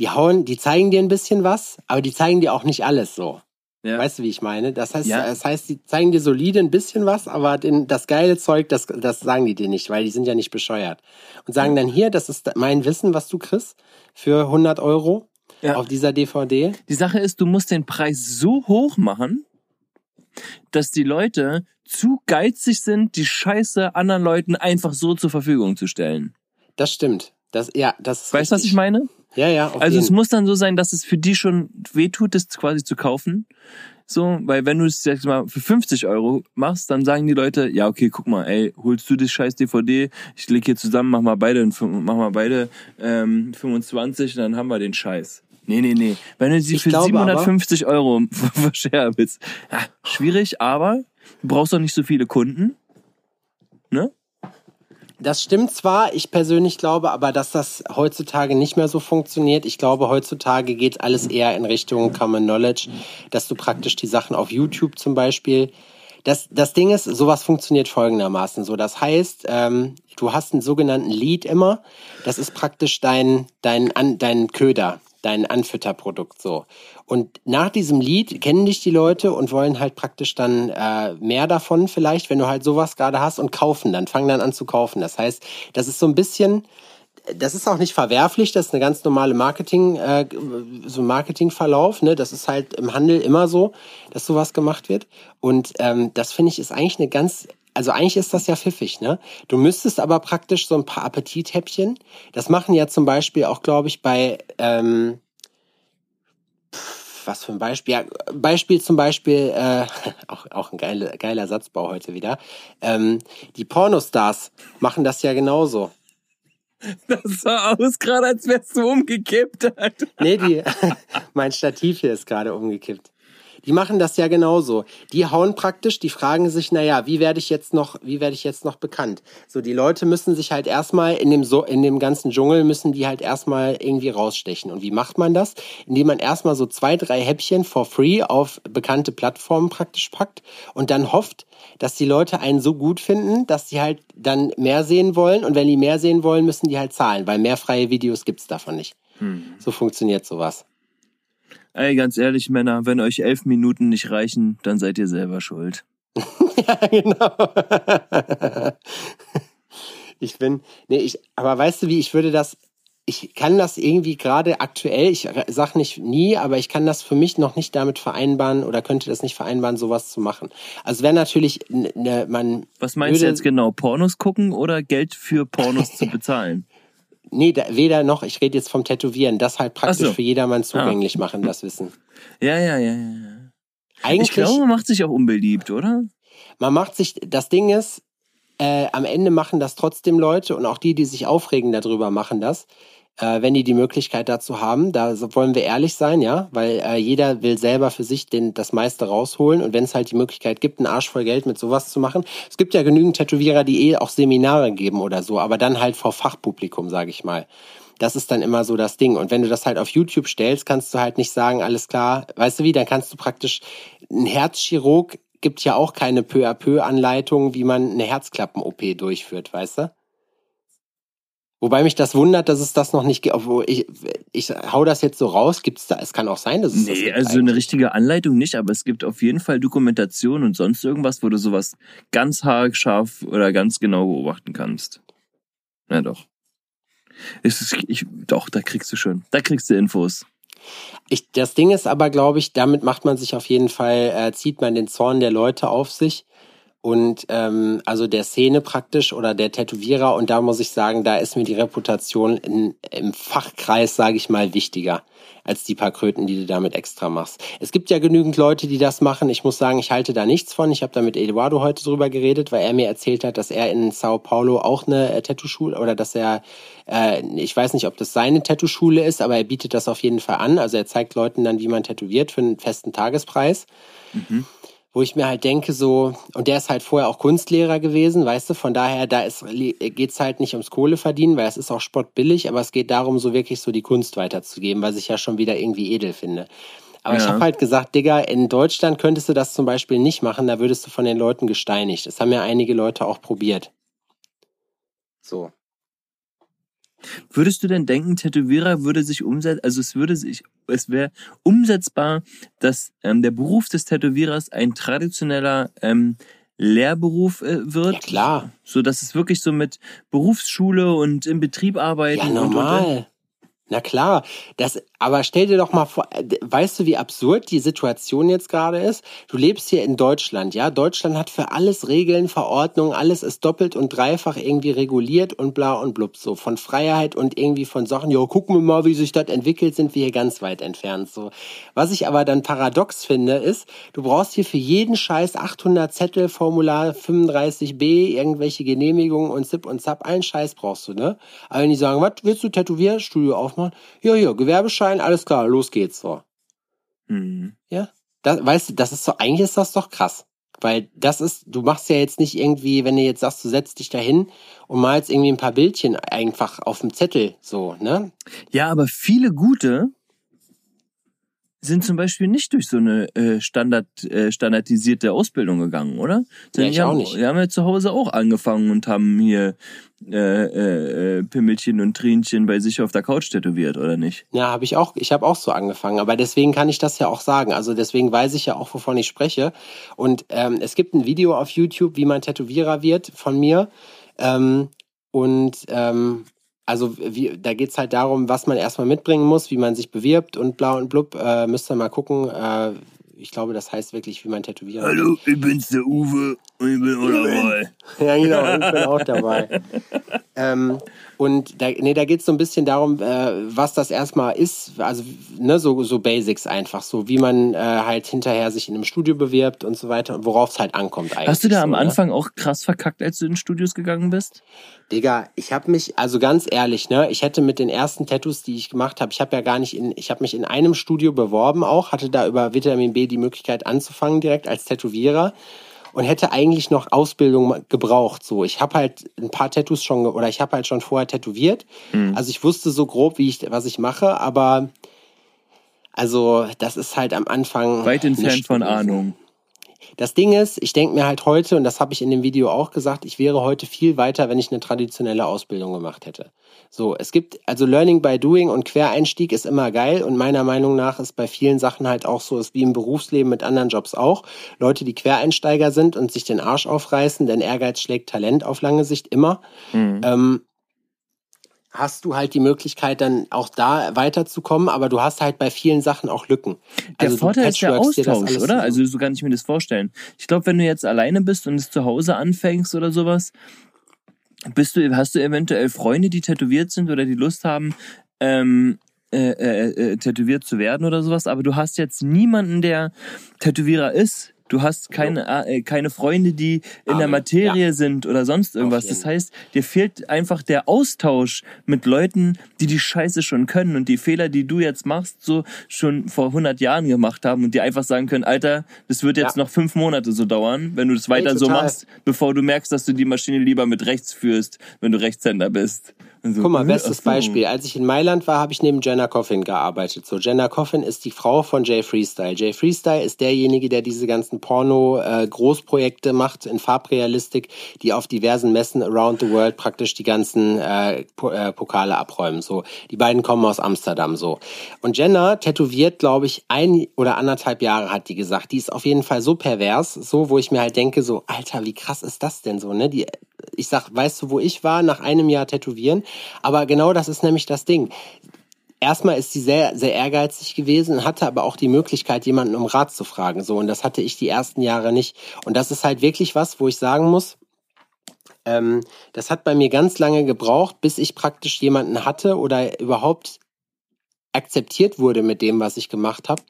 Die hauen, die zeigen dir ein bisschen was, aber die zeigen dir auch nicht alles so. Ja. Weißt du, wie ich meine? Das heißt, Ja. das heißt, die zeigen dir solide ein bisschen was, aber den, das geile Zeug, das, das sagen die dir nicht, weil die sind ja nicht bescheuert. Und sagen dann hier, das ist mein Wissen, was du kriegst für 100 Euro Ja. auf dieser DVD. Die Sache ist, du musst den Preis so hoch machen, dass die Leute zu geizig sind, die Scheiße anderen Leuten einfach so zur Verfügung zu stellen. Das stimmt. Das, ja, das Weißt du, was ich meine? Ja, ja. Also jeden. es muss dann so sein, dass es für die schon wehtut, das quasi zu kaufen. So, weil wenn du es jetzt mal für 50 Euro machst, dann sagen die Leute, ja okay, guck mal, ey, holst du das scheiß DVD, ich leg hier zusammen, mach mal beide, mach mal beide ähm, 25, dann haben wir den Scheiß. Nee, nee, nee. Wenn du sie Ich für glaube 750 Euro verscheren willst, ja, schwierig, aber du brauchst doch nicht so viele Kunden. Ne? Das stimmt zwar, ich persönlich glaube aber, dass das heutzutage nicht mehr so funktioniert. Ich glaube, heutzutage geht alles eher in Richtung Common Knowledge, dass du praktisch die Sachen auf YouTube zum Beispiel. Das, das Ding ist, sowas funktioniert folgendermaßen so. Das heißt, ähm, du hast einen sogenannten Lead immer. Das ist praktisch dein, dein, dein Köder, dein Anfütterprodukt so. Und nach diesem Lied kennen dich die Leute und wollen halt praktisch dann äh, mehr davon vielleicht, wenn du halt sowas gerade hast und kaufen dann, fangen dann an zu kaufen. Das heißt, das ist so ein bisschen, das ist auch nicht verwerflich, das ist eine ganz normale Marketing, äh, so Marketingverlauf, ne? Das ist halt im Handel immer so, dass sowas gemacht wird. Und ähm, das finde ich ist eigentlich eine ganz also eigentlich ist das ja pfiffig, ne? Du müsstest aber praktisch so ein paar Appetithäppchen. Das machen ja zum Beispiel auch, glaube ich, bei ähm, was für ein Beispiel? Ja, Beispiel zum Beispiel, äh, auch, auch ein geiler, geiler Satzbau heute wieder. Ähm, die Pornostars machen das ja genauso. Das sah aus gerade, als wärst du umgekippt. Alter. Nee, die, mein Stativ hier ist gerade umgekippt. Die machen das ja genauso. Die hauen praktisch, die fragen sich, naja, wie werde ich jetzt noch, wie werde ich jetzt noch bekannt? So, die Leute müssen sich halt erstmal in dem, so, in dem ganzen Dschungel müssen die halt erstmal irgendwie rausstechen. Und wie macht man das? Indem man erstmal so zwei, drei Häppchen for free auf bekannte Plattformen praktisch packt und dann hofft, dass die Leute einen so gut finden, dass sie halt dann mehr sehen wollen. Und wenn die mehr sehen wollen, müssen die halt zahlen, weil mehr freie Videos gibt's davon nicht. So funktioniert sowas. Ey, ganz ehrlich, Männer, wenn euch elf Minuten nicht reichen, dann seid ihr selber schuld. ja, genau. ich bin, nee, ich, aber weißt du wie, ich würde das, ich kann das irgendwie gerade aktuell, ich sag nicht nie, aber ich kann das für mich noch nicht damit vereinbaren oder könnte das nicht vereinbaren, sowas zu machen. Also wäre natürlich, ne, man. Was meinst du würde- jetzt genau? Pornos gucken oder Geld für Pornos zu bezahlen? Nee, da, weder noch, ich rede jetzt vom Tätowieren, das halt praktisch so. für jedermann zugänglich machen, das Wissen. Ja, ja, ja, ja. ja. Eigentlich, Ich glaube, man macht sich auch unbeliebt, oder? man macht sich, das Ding ist, äh, am Ende machen das trotzdem Leute und auch die, die sich aufregen darüber, machen das, äh, wenn die die Möglichkeit dazu haben. Da wollen wir ehrlich sein, ja, weil äh, jeder will selber für sich den, das meiste rausholen und wenn es halt die Möglichkeit gibt, einen Arsch voll Geld mit sowas zu machen. Es gibt ja genügend Tätowierer, die eh auch Seminare geben oder so, aber dann halt vor Fachpublikum, sage ich mal. Das ist dann immer so das Ding. Und wenn du das halt auf YouTube stellst, kannst du halt nicht sagen, alles klar, weißt du wie, dann kannst du praktisch, ein Herzchirurg gibt ja auch keine peu-à-peu-Anleitung, wie man eine Herzklappen-OP durchführt, weißt du? Wobei mich das wundert, dass es das noch nicht gibt. Ich, ich hau das jetzt so raus, gibt's da, es kann auch sein, dass es das Nee, gibt also eine eigentlich. richtige Anleitung nicht, aber es gibt auf jeden Fall Dokumentation und sonst irgendwas, wo du sowas ganz haarscharf oder ganz genau beobachten kannst. Ja, doch. Es ist, ich, doch, da kriegst du schon. Da kriegst du Infos. Ich, das Ding ist aber, glaube ich, damit macht man sich auf jeden Fall, äh, zieht man den Zorn der Leute auf sich und ähm, also der Szene praktisch oder der Tätowierer und da muss ich sagen, da ist mir die Reputation in, im Fachkreis, sage ich mal, wichtiger als die paar Kröten, die du damit extra machst. Es gibt ja genügend Leute, die das machen. Ich muss sagen, ich halte da nichts von. Ich habe da mit Eduardo heute drüber geredet, weil er mir erzählt hat, dass er in Sao Paulo auch eine äh, Tattoo-Schule oder dass er, äh, ich weiß nicht, ob das seine Tattoo-Schule ist, aber er bietet das auf jeden Fall an. Also er zeigt Leuten dann, wie man tätowiert für einen festen Tagespreis Mhm. Wo ich mir halt denke, so, und der ist halt vorher auch Kunstlehrer gewesen, weißt du, von daher, da ist, geht's halt nicht ums Kohle verdienen, weil es ist auch spottbillig, aber es geht darum, so wirklich so die Kunst weiterzugeben, was ich ja schon wieder irgendwie edel finde. Aber ich Ja. habe halt gesagt, Digga, in Deutschland könntest du das zum Beispiel nicht machen, da würdest du von den Leuten gesteinigt. Das haben ja einige Leute auch probiert. So. Würdest du denn denken, Tätowierer würde sich umsetzen, also es würde sich, es wäre umsetzbar, dass ähm, der Beruf des Tätowierers ein traditioneller ähm, Lehrberuf äh, wird? Ja, klar. So dass es wirklich so mit Berufsschule und im Betrieb arbeiten. Ja, und- und- normal. Na klar, das, aber stell dir doch mal vor, äh, weißt du, wie absurd die Situation jetzt gerade ist? Du lebst hier in Deutschland, ja? Deutschland hat für alles Regeln, Verordnungen, alles ist doppelt und dreifach irgendwie reguliert und bla und blub. So von Freiheit und irgendwie von Sachen, ja, gucken wir mal, wie sich das entwickelt, sind wir hier ganz weit entfernt. So. Was ich aber dann paradox finde, ist, du brauchst hier für jeden Scheiß 800 Zettel, Formular 35b, irgendwelche Genehmigungen und Zip und Zap, einen Scheiß brauchst du, ne? Aber wenn die sagen, was, willst du Tätowierstudio aufmachen? Ja, ja, Gewerbeschein, alles klar, los geht's, so. Mhm. Ja. Das, weißt du, das ist so, eigentlich ist das doch krass. Weil das ist, du machst ja jetzt nicht irgendwie, wenn du jetzt sagst, du setzt dich dahin und malst irgendwie ein paar Bildchen einfach auf dem Zettel, so, ne? Ja, aber viele gute sind zum Beispiel nicht durch so eine äh, Standard, äh, standardisierte Ausbildung gegangen, oder? Sondern ich die haben, auch nicht. Die haben ja zu Hause auch angefangen und haben hier äh, äh, äh, Pimmelchen und Tränchen bei sich auf der Couch tätowiert, oder nicht? Ja, habe ich auch, ich habe auch so angefangen, aber deswegen kann ich das ja auch sagen. Also deswegen weiß ich ja auch, wovon ich spreche. Und ähm, es gibt ein Video auf YouTube, wie man Tätowierer wird von mir. Ähm, und ähm, also wie, da geht's halt darum, was man erstmal mitbringen muss, wie man sich bewirbt und bla und blub. Äh, müsst ihr mal gucken. Äh, ich glaube, das heißt wirklich, wie man Tätowierer wird. Hallo, ich bin's der Uwe und ich bin auch dabei. Ja, genau, ich bin auch dabei. ähm, und da, nee, da geht's so ein bisschen darum, äh, was das erstmal ist, also ne, so, so Basics einfach, so wie man äh, halt hinterher sich in einem Studio bewirbt und so weiter und worauf es halt ankommt eigentlich. Hast du da so, am ne? Anfang auch krass verkackt, als du in Studios gegangen bist? Digga, ich habe mich, also ganz ehrlich, ne, ich hätte mit den ersten Tattoos, die ich gemacht habe, ich habe ja gar nicht in, ich habe mich in einem Studio beworben auch, hatte da über Vitamin B die Möglichkeit anzufangen direkt als Tätowierer und hätte eigentlich noch Ausbildung gebraucht. So, ich habe halt ein paar Tattoos schon oder ich habe halt schon vorher tätowiert. Also ich wusste so grob, wie ich was ich mache, aber also das ist halt am Anfang Weit entfernt von. Ahnung. Das Ding ist, ich denke mir halt heute, und das habe ich in dem Video auch gesagt, ich wäre heute viel weiter, wenn ich eine traditionelle Ausbildung gemacht hätte. So, es gibt, also Learning by Doing und Quereinstieg ist immer geil und meiner Meinung nach ist bei vielen Sachen halt auch so, ist wie im Berufsleben mit anderen Jobs auch. Leute, die Quereinsteiger sind und sich den Arsch aufreißen, denn Ehrgeiz schlägt Talent auf lange Sicht immer. Ähm, hast du halt die Möglichkeit, dann auch da weiterzukommen, aber du hast halt bei vielen Sachen auch Lücken. Der Also Vorteil ist der Austausch, oder? Also so kann ich mir das vorstellen. Ich glaube, wenn du jetzt alleine bist und es zu Hause anfängst oder sowas, bist du, hast du eventuell Freunde, die tätowiert sind oder die Lust haben, ähm, äh, äh, äh, tätowiert zu werden oder sowas, aber du hast jetzt niemanden, der Tätowierer ist. Du hast keine, äh, keine Freunde, die in der Amen. Materie sind oder sonst irgendwas. Das heißt, dir fehlt einfach der Austausch mit Leuten, die die Scheiße schon können und die Fehler, die du jetzt machst, so schon vor 100 Jahren gemacht haben und dir einfach sagen können, Alter, das wird jetzt Ja. noch fünf Monate so dauern, wenn du das weiter so total. machst, bevor du merkst, dass du die Maschine lieber mit rechts führst, wenn du Rechtshänder bist. So, Guck mal, äh, bestes so. Beispiel. Als ich in Mailand war, habe ich neben Jenna Coffin gearbeitet. So, Jenna Coffin ist die Frau von Jay Freestyle. Jay Freestyle ist derjenige, der diese ganzen Porno-Großprojekte macht in Farbrealistik, die auf diversen Messen around the world praktisch die ganzen äh, äh, Pokale abräumen. So, die beiden kommen aus Amsterdam. So und Jenna tätowiert, glaube ich, ein oder anderthalb Jahre hat die gesagt. Die ist auf jeden Fall so pervers, so wo ich mir halt denke, so Alter, wie krass ist das denn so? Ne, die ich sag, weißt du, wo ich war nach einem Jahr tätowieren? Aber genau das ist nämlich das Ding. Erstmal ist sie sehr, sehr ehrgeizig gewesen, hatte aber auch die Möglichkeit, jemanden um Rat zu fragen. So, und das hatte ich die ersten Jahre nicht. Und das ist halt wirklich was, wo ich sagen muss, ähm, das hat bei mir ganz lange gebraucht, bis ich praktisch jemanden hatte oder überhaupt akzeptiert wurde mit dem, was ich gemacht habe,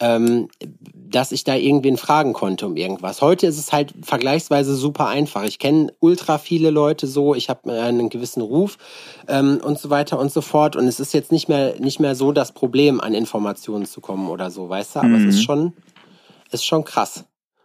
ähm, dass ich da irgendwen fragen konnte um irgendwas. Heute ist es halt vergleichsweise super einfach. Ich kenne ultra viele Leute so, ich habe einen gewissen Ruf ähm, und so weiter und so fort. Und es ist jetzt nicht mehr nicht mehr so das Problem, an Informationen zu kommen oder so, weißt du? Aber es ist schon ist schon krass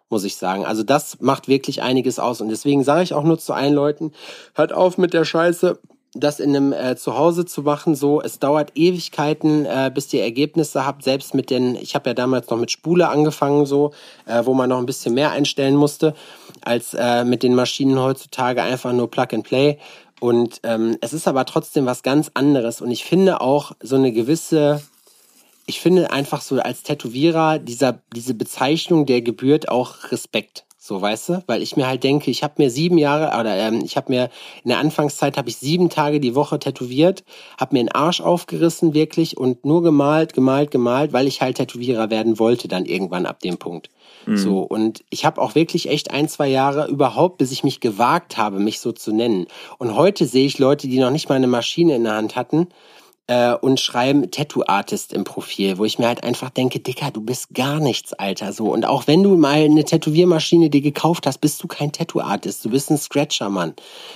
muss ich sagen. Also das macht wirklich einiges aus. Und deswegen sage ich auch nur zu allen Leuten, hört auf mit der Scheiße, das in einem äh, Zuhause zu machen. So, es dauert Ewigkeiten, äh, bis ihr Ergebnisse habt. Selbst mit den, ich habe ja damals noch mit Spule angefangen, so, äh, wo man noch ein bisschen mehr einstellen musste, als äh, mit den Maschinen heutzutage einfach nur Plug and Play. Und ähm, es ist aber trotzdem was ganz anderes. Und ich finde auch so eine gewisse, ich finde einfach so als Tätowierer dieser, diese Bezeichnung, der gebührt auch Respekt. So, weißt du? Weil ich mir halt denke, ich habe mir sieben Jahre, oder ähm, ich habe mir in der Anfangszeit habe ich sieben Tage die Woche tätowiert, habe mir den Arsch aufgerissen wirklich und nur gemalt, gemalt, gemalt, weil ich halt Tätowierer werden wollte dann irgendwann ab dem Punkt. Mhm. So, und ich habe auch wirklich echt ein, zwei Jahre überhaupt, bis ich mich gewagt habe, mich so zu nennen. Und heute sehe ich Leute, die noch nicht mal eine Maschine in der Hand hatten, äh, und schreiben Tattoo Artist im Profil, wo ich mir halt einfach denke, Dicker, du bist gar nichts, Alter, so. Und auch wenn du mal eine Tätowiermaschine dir gekauft hast, bist du kein Tattoo Artist, du bist ein Scratcher, Mann.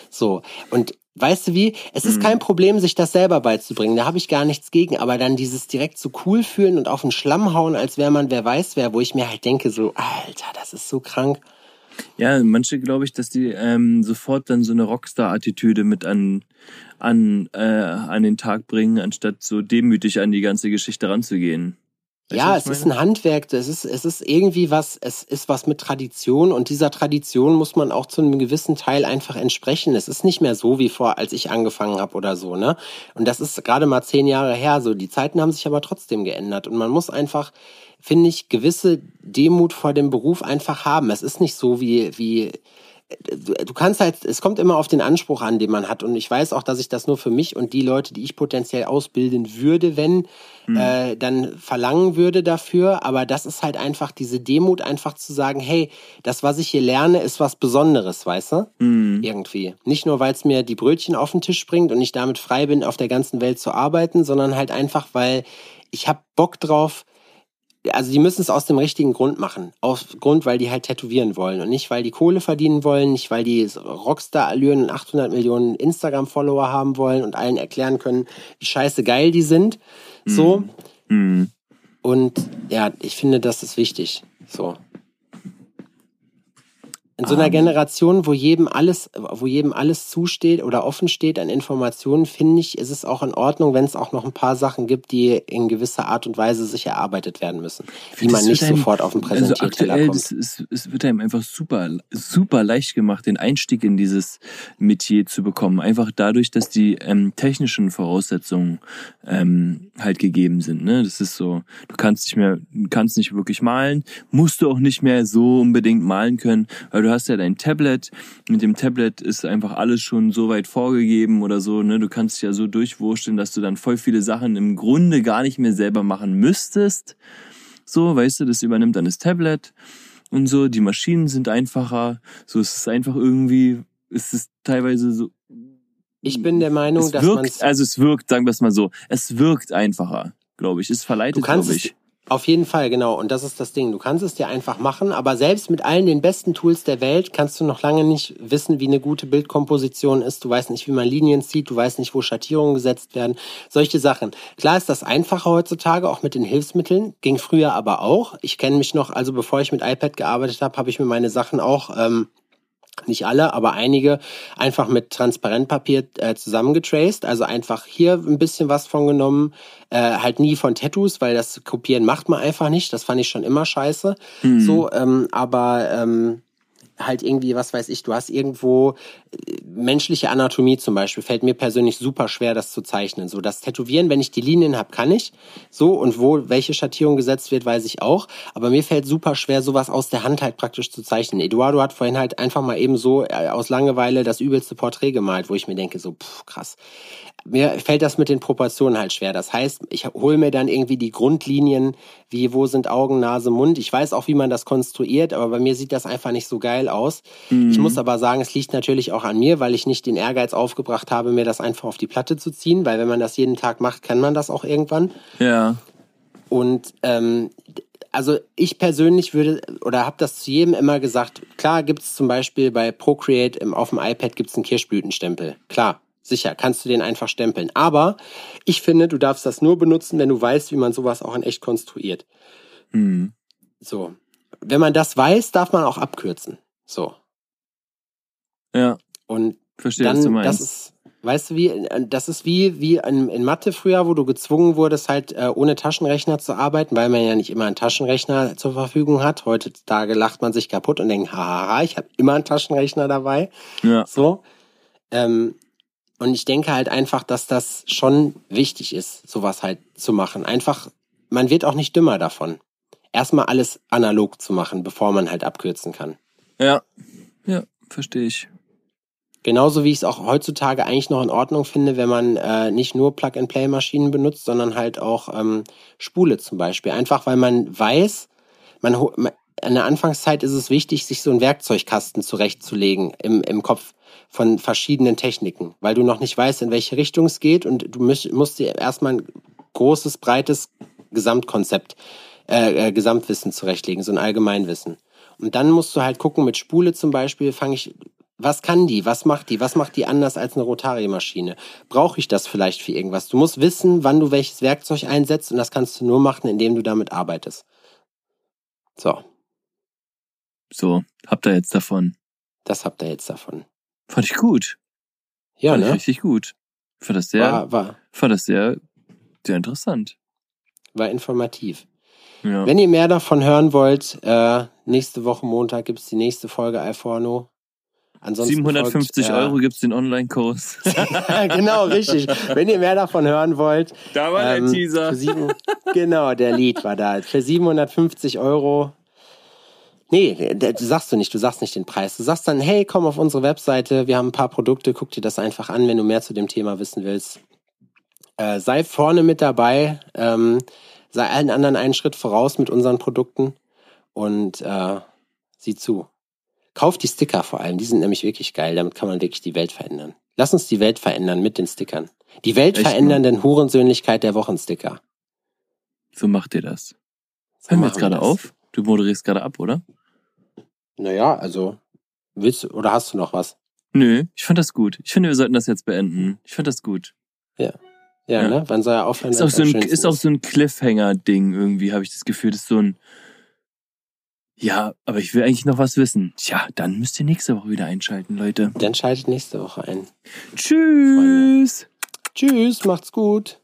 So. Und Weißt du wie? Es ist mhm. kein Problem, sich das selber beizubringen. Da habe ich gar nichts gegen. Aber dann dieses direkt so cool fühlen und auf den Schlamm hauen, als wäre man wer weiß wer, wo ich mir halt denke, so, Alter, das ist so krank. Ja, manche glaube ich, dass die ähm, sofort dann so eine Rockstar-Attitüde mit an, an, äh, an den Tag bringen, anstatt so demütig an die ganze Geschichte ranzugehen. Weißt ja, es ist ein Handwerk, es ist, es ist irgendwie was, es ist was mit Tradition und dieser Tradition muss man auch zu einem gewissen Teil einfach entsprechen. Es ist nicht mehr so wie vor, als ich angefangen habe oder so, ne? Und das ist gerade mal zehn Jahre her, so. Die Zeiten haben sich aber trotzdem geändert und man muss einfach, finde ich, gewisse Demut vor dem Beruf einfach haben. Es ist nicht so wie, wie, du kannst halt, es kommt immer auf den Anspruch an, den man hat. Und ich weiß auch, dass ich das nur für mich und die Leute, die ich potenziell ausbilden würde, wenn, mhm. äh, dann verlangen würde dafür. Aber das ist halt einfach diese Demut, einfach zu sagen, hey, das, was ich hier lerne, ist was Besonderes, weißt du? Mhm. Irgendwie. Nicht nur, weil es mir die Brötchen auf den Tisch bringt und ich damit frei bin, auf der ganzen Welt zu arbeiten, sondern halt einfach, weil ich habe Bock drauf, also die müssen es aus dem richtigen Grund machen. Aus Grund, weil die halt tätowieren wollen und nicht, weil die Kohle verdienen wollen, nicht, weil die Rockstar-Allüren und 800 Millionen Instagram-Follower haben wollen und allen erklären können, wie scheiße geil die sind. So. Mm. Und ja, ich finde, das ist wichtig. So. In so einer um. Generation, wo jedem alles, wo jedem alles zusteht oder offen steht an Informationen, finde ich, ist es auch in Ordnung, wenn es auch noch ein paar Sachen gibt, die in gewisser Art und Weise sich erarbeitet werden müssen, die man nicht einem, sofort auf dem Präsentierteller also kommt. Es, es wird einem einfach super, super leicht gemacht, den Einstieg in dieses Metier zu bekommen. Einfach dadurch, dass die ähm, technischen Voraussetzungen ähm, halt gegeben sind. Ne? Das ist so, du kannst nicht mehr, kannst nicht wirklich malen, musst du auch nicht mehr so unbedingt malen können, weil du du hast ja dein Tablet. Mit dem Tablet ist einfach alles schon so weit vorgegeben oder so. Ne? Du kannst ja so durchwurschteln, dass du dann voll viele Sachen im Grunde gar nicht mehr selber machen müsstest. So, weißt du, das übernimmt dann das Tablet und so. Die Maschinen sind einfacher. So, es ist einfach irgendwie, es ist teilweise so. Ich bin der Meinung, es dass man also es wirkt, sagen wir es mal so, es wirkt einfacher, glaube ich. Es verleitet, glaube ich. Auf jeden Fall, genau. Und das ist das Ding. Du kannst es dir einfach machen, aber selbst mit allen den besten Tools der Welt kannst du noch lange nicht wissen, wie eine gute Bildkomposition ist. Du weißt nicht, wie man Linien zieht, du weißt nicht, wo Schattierungen gesetzt werden. Solche Sachen. Klar ist das einfacher heutzutage, auch mit den Hilfsmitteln. Ging früher aber auch. Ich kenne mich noch, also bevor ich mit iPad gearbeitet habe, habe ich mir meine Sachen auch ähm, nicht alle, aber einige einfach mit Transparentpapier äh, zusammengetraced. Also einfach hier ein bisschen was von genommen, äh, halt nie von Tattoos, weil das Kopieren macht man einfach nicht. Das fand ich schon immer scheiße. Mhm. So, ähm, aber ähm, halt irgendwie, was weiß ich, du hast irgendwo äh, menschliche Anatomie zum Beispiel, fällt mir persönlich super schwer, das zu zeichnen. So, das Tätowieren, wenn ich die Linien habe, kann ich. So, und wo welche Schattierung gesetzt wird, weiß ich auch. Aber mir fällt super schwer, sowas aus der Hand halt praktisch zu zeichnen. Eduardo hat vorhin halt einfach mal eben so äh, aus Langeweile das übelste Porträt gemalt, wo ich mir denke, so, pff, krass mir fällt das mit den Proportionen halt schwer. Das heißt, ich hole mir dann irgendwie die Grundlinien, wie wo sind Augen, Nase, Mund. Ich weiß auch, wie man das konstruiert, aber bei mir sieht das einfach nicht so geil aus. Mhm. Ich muss aber sagen, es liegt natürlich auch an mir, weil ich nicht den Ehrgeiz aufgebracht habe, mir das einfach auf die Platte zu ziehen, weil wenn man das jeden Tag macht, kann man das auch irgendwann. Ja. Und ähm, also ich persönlich würde oder habe das zu jedem immer gesagt. Klar gibt es zum Beispiel bei Procreate auf dem iPad gibt es einen Kirschblütenstempel. Klar, Sicher, kannst du den einfach stempeln. Aber ich finde, du darfst das nur benutzen, wenn du weißt, wie man sowas auch in echt konstruiert. Mhm. So. Wenn man das weiß, darf man auch abkürzen. So. Ja. Und Verstehe, dann, was du meinst. das ist, weißt du, wie, das ist wie, wie in, in Mathe früher, wo du gezwungen wurdest, halt äh, ohne Taschenrechner zu arbeiten, weil man ja nicht immer einen Taschenrechner zur Verfügung hat. Heutzutage lacht man sich kaputt und denkt, haha, ich habe immer einen Taschenrechner dabei. Ja. So. Ähm, und ich denke halt einfach, dass das schon wichtig ist, sowas halt zu machen. Einfach, man wird auch nicht dümmer davon. Erstmal alles analog zu machen, bevor man halt abkürzen kann. Ja, ja, verstehe ich. Genauso wie ich es auch heutzutage eigentlich noch in Ordnung finde, wenn man äh, nicht nur Plug-and-Play-Maschinen benutzt, sondern halt auch ähm, Spule zum Beispiel. Einfach weil man weiß, man, man in der Anfangszeit ist es wichtig, sich so einen Werkzeugkasten zurechtzulegen im, im Kopf von verschiedenen Techniken, weil du noch nicht weißt, in welche Richtung es geht und du musst, musst dir erstmal ein großes, breites Gesamtkonzept, äh, äh, Gesamtwissen zurechtlegen, so ein Allgemeinwissen. Und dann musst du halt gucken, mit Spule zum Beispiel fange ich, was kann die, was macht die, was macht die anders als eine Rotariemaschine? Brauche ich das vielleicht für irgendwas? Du musst wissen, wann du welches Werkzeug einsetzt und das kannst du nur machen, indem du damit arbeitest. So. So, habt ihr jetzt davon. Das habt ihr jetzt davon. Fand ich gut. Ja, fand ne? ich richtig gut. Fand das sehr, War, war, fand das sehr, sehr interessant. war informativ. Ja. Wenn ihr mehr davon hören wollt, äh, nächste Woche Montag gibt's die nächste Folge Alforno. Ansonsten 750 folgt, äh, Euro gibt's den Online-Kurs. genau, richtig. Wenn ihr mehr davon hören wollt. Da war ähm, für sieben, genau, der Lied war da. Für 750 Euro. Nee, du sagst du nicht, du sagst nicht den Preis. Du sagst dann, hey, komm auf unsere Webseite, wir haben ein paar Produkte, guck dir das einfach an, wenn du mehr zu dem Thema wissen willst. Äh, sei vorne mit dabei, ähm, sei allen anderen einen Schritt voraus mit unseren Produkten und äh, sieh zu. Kauf die Sticker vor allem, die sind nämlich wirklich geil, damit kann man wirklich die Welt verändern. Lass uns die Welt verändern mit den Stickern. Die Welt Echt mal? verändernden Hurensöhnlichkeit der Wochensticker. So macht ihr das. So Hören wir jetzt gerade auf? Du moderierst gerade ab, oder? Naja, also, willst du, oder hast du noch was? Nö, ich fand das gut. Ich finde, wir sollten das jetzt beenden. Ich fand das gut. Ja, Ja. ne? Wann soll er aufhören? Ist auch so ein, ist auch so ein Cliffhanger-Ding irgendwie, habe ich das Gefühl. Das ist so ein. Ja, aber ich will eigentlich noch was wissen. Tja, dann müsst ihr nächste Woche wieder einschalten, Leute. Dann schaltet nächste Woche ein. Tschüss. Tschüss, macht's gut.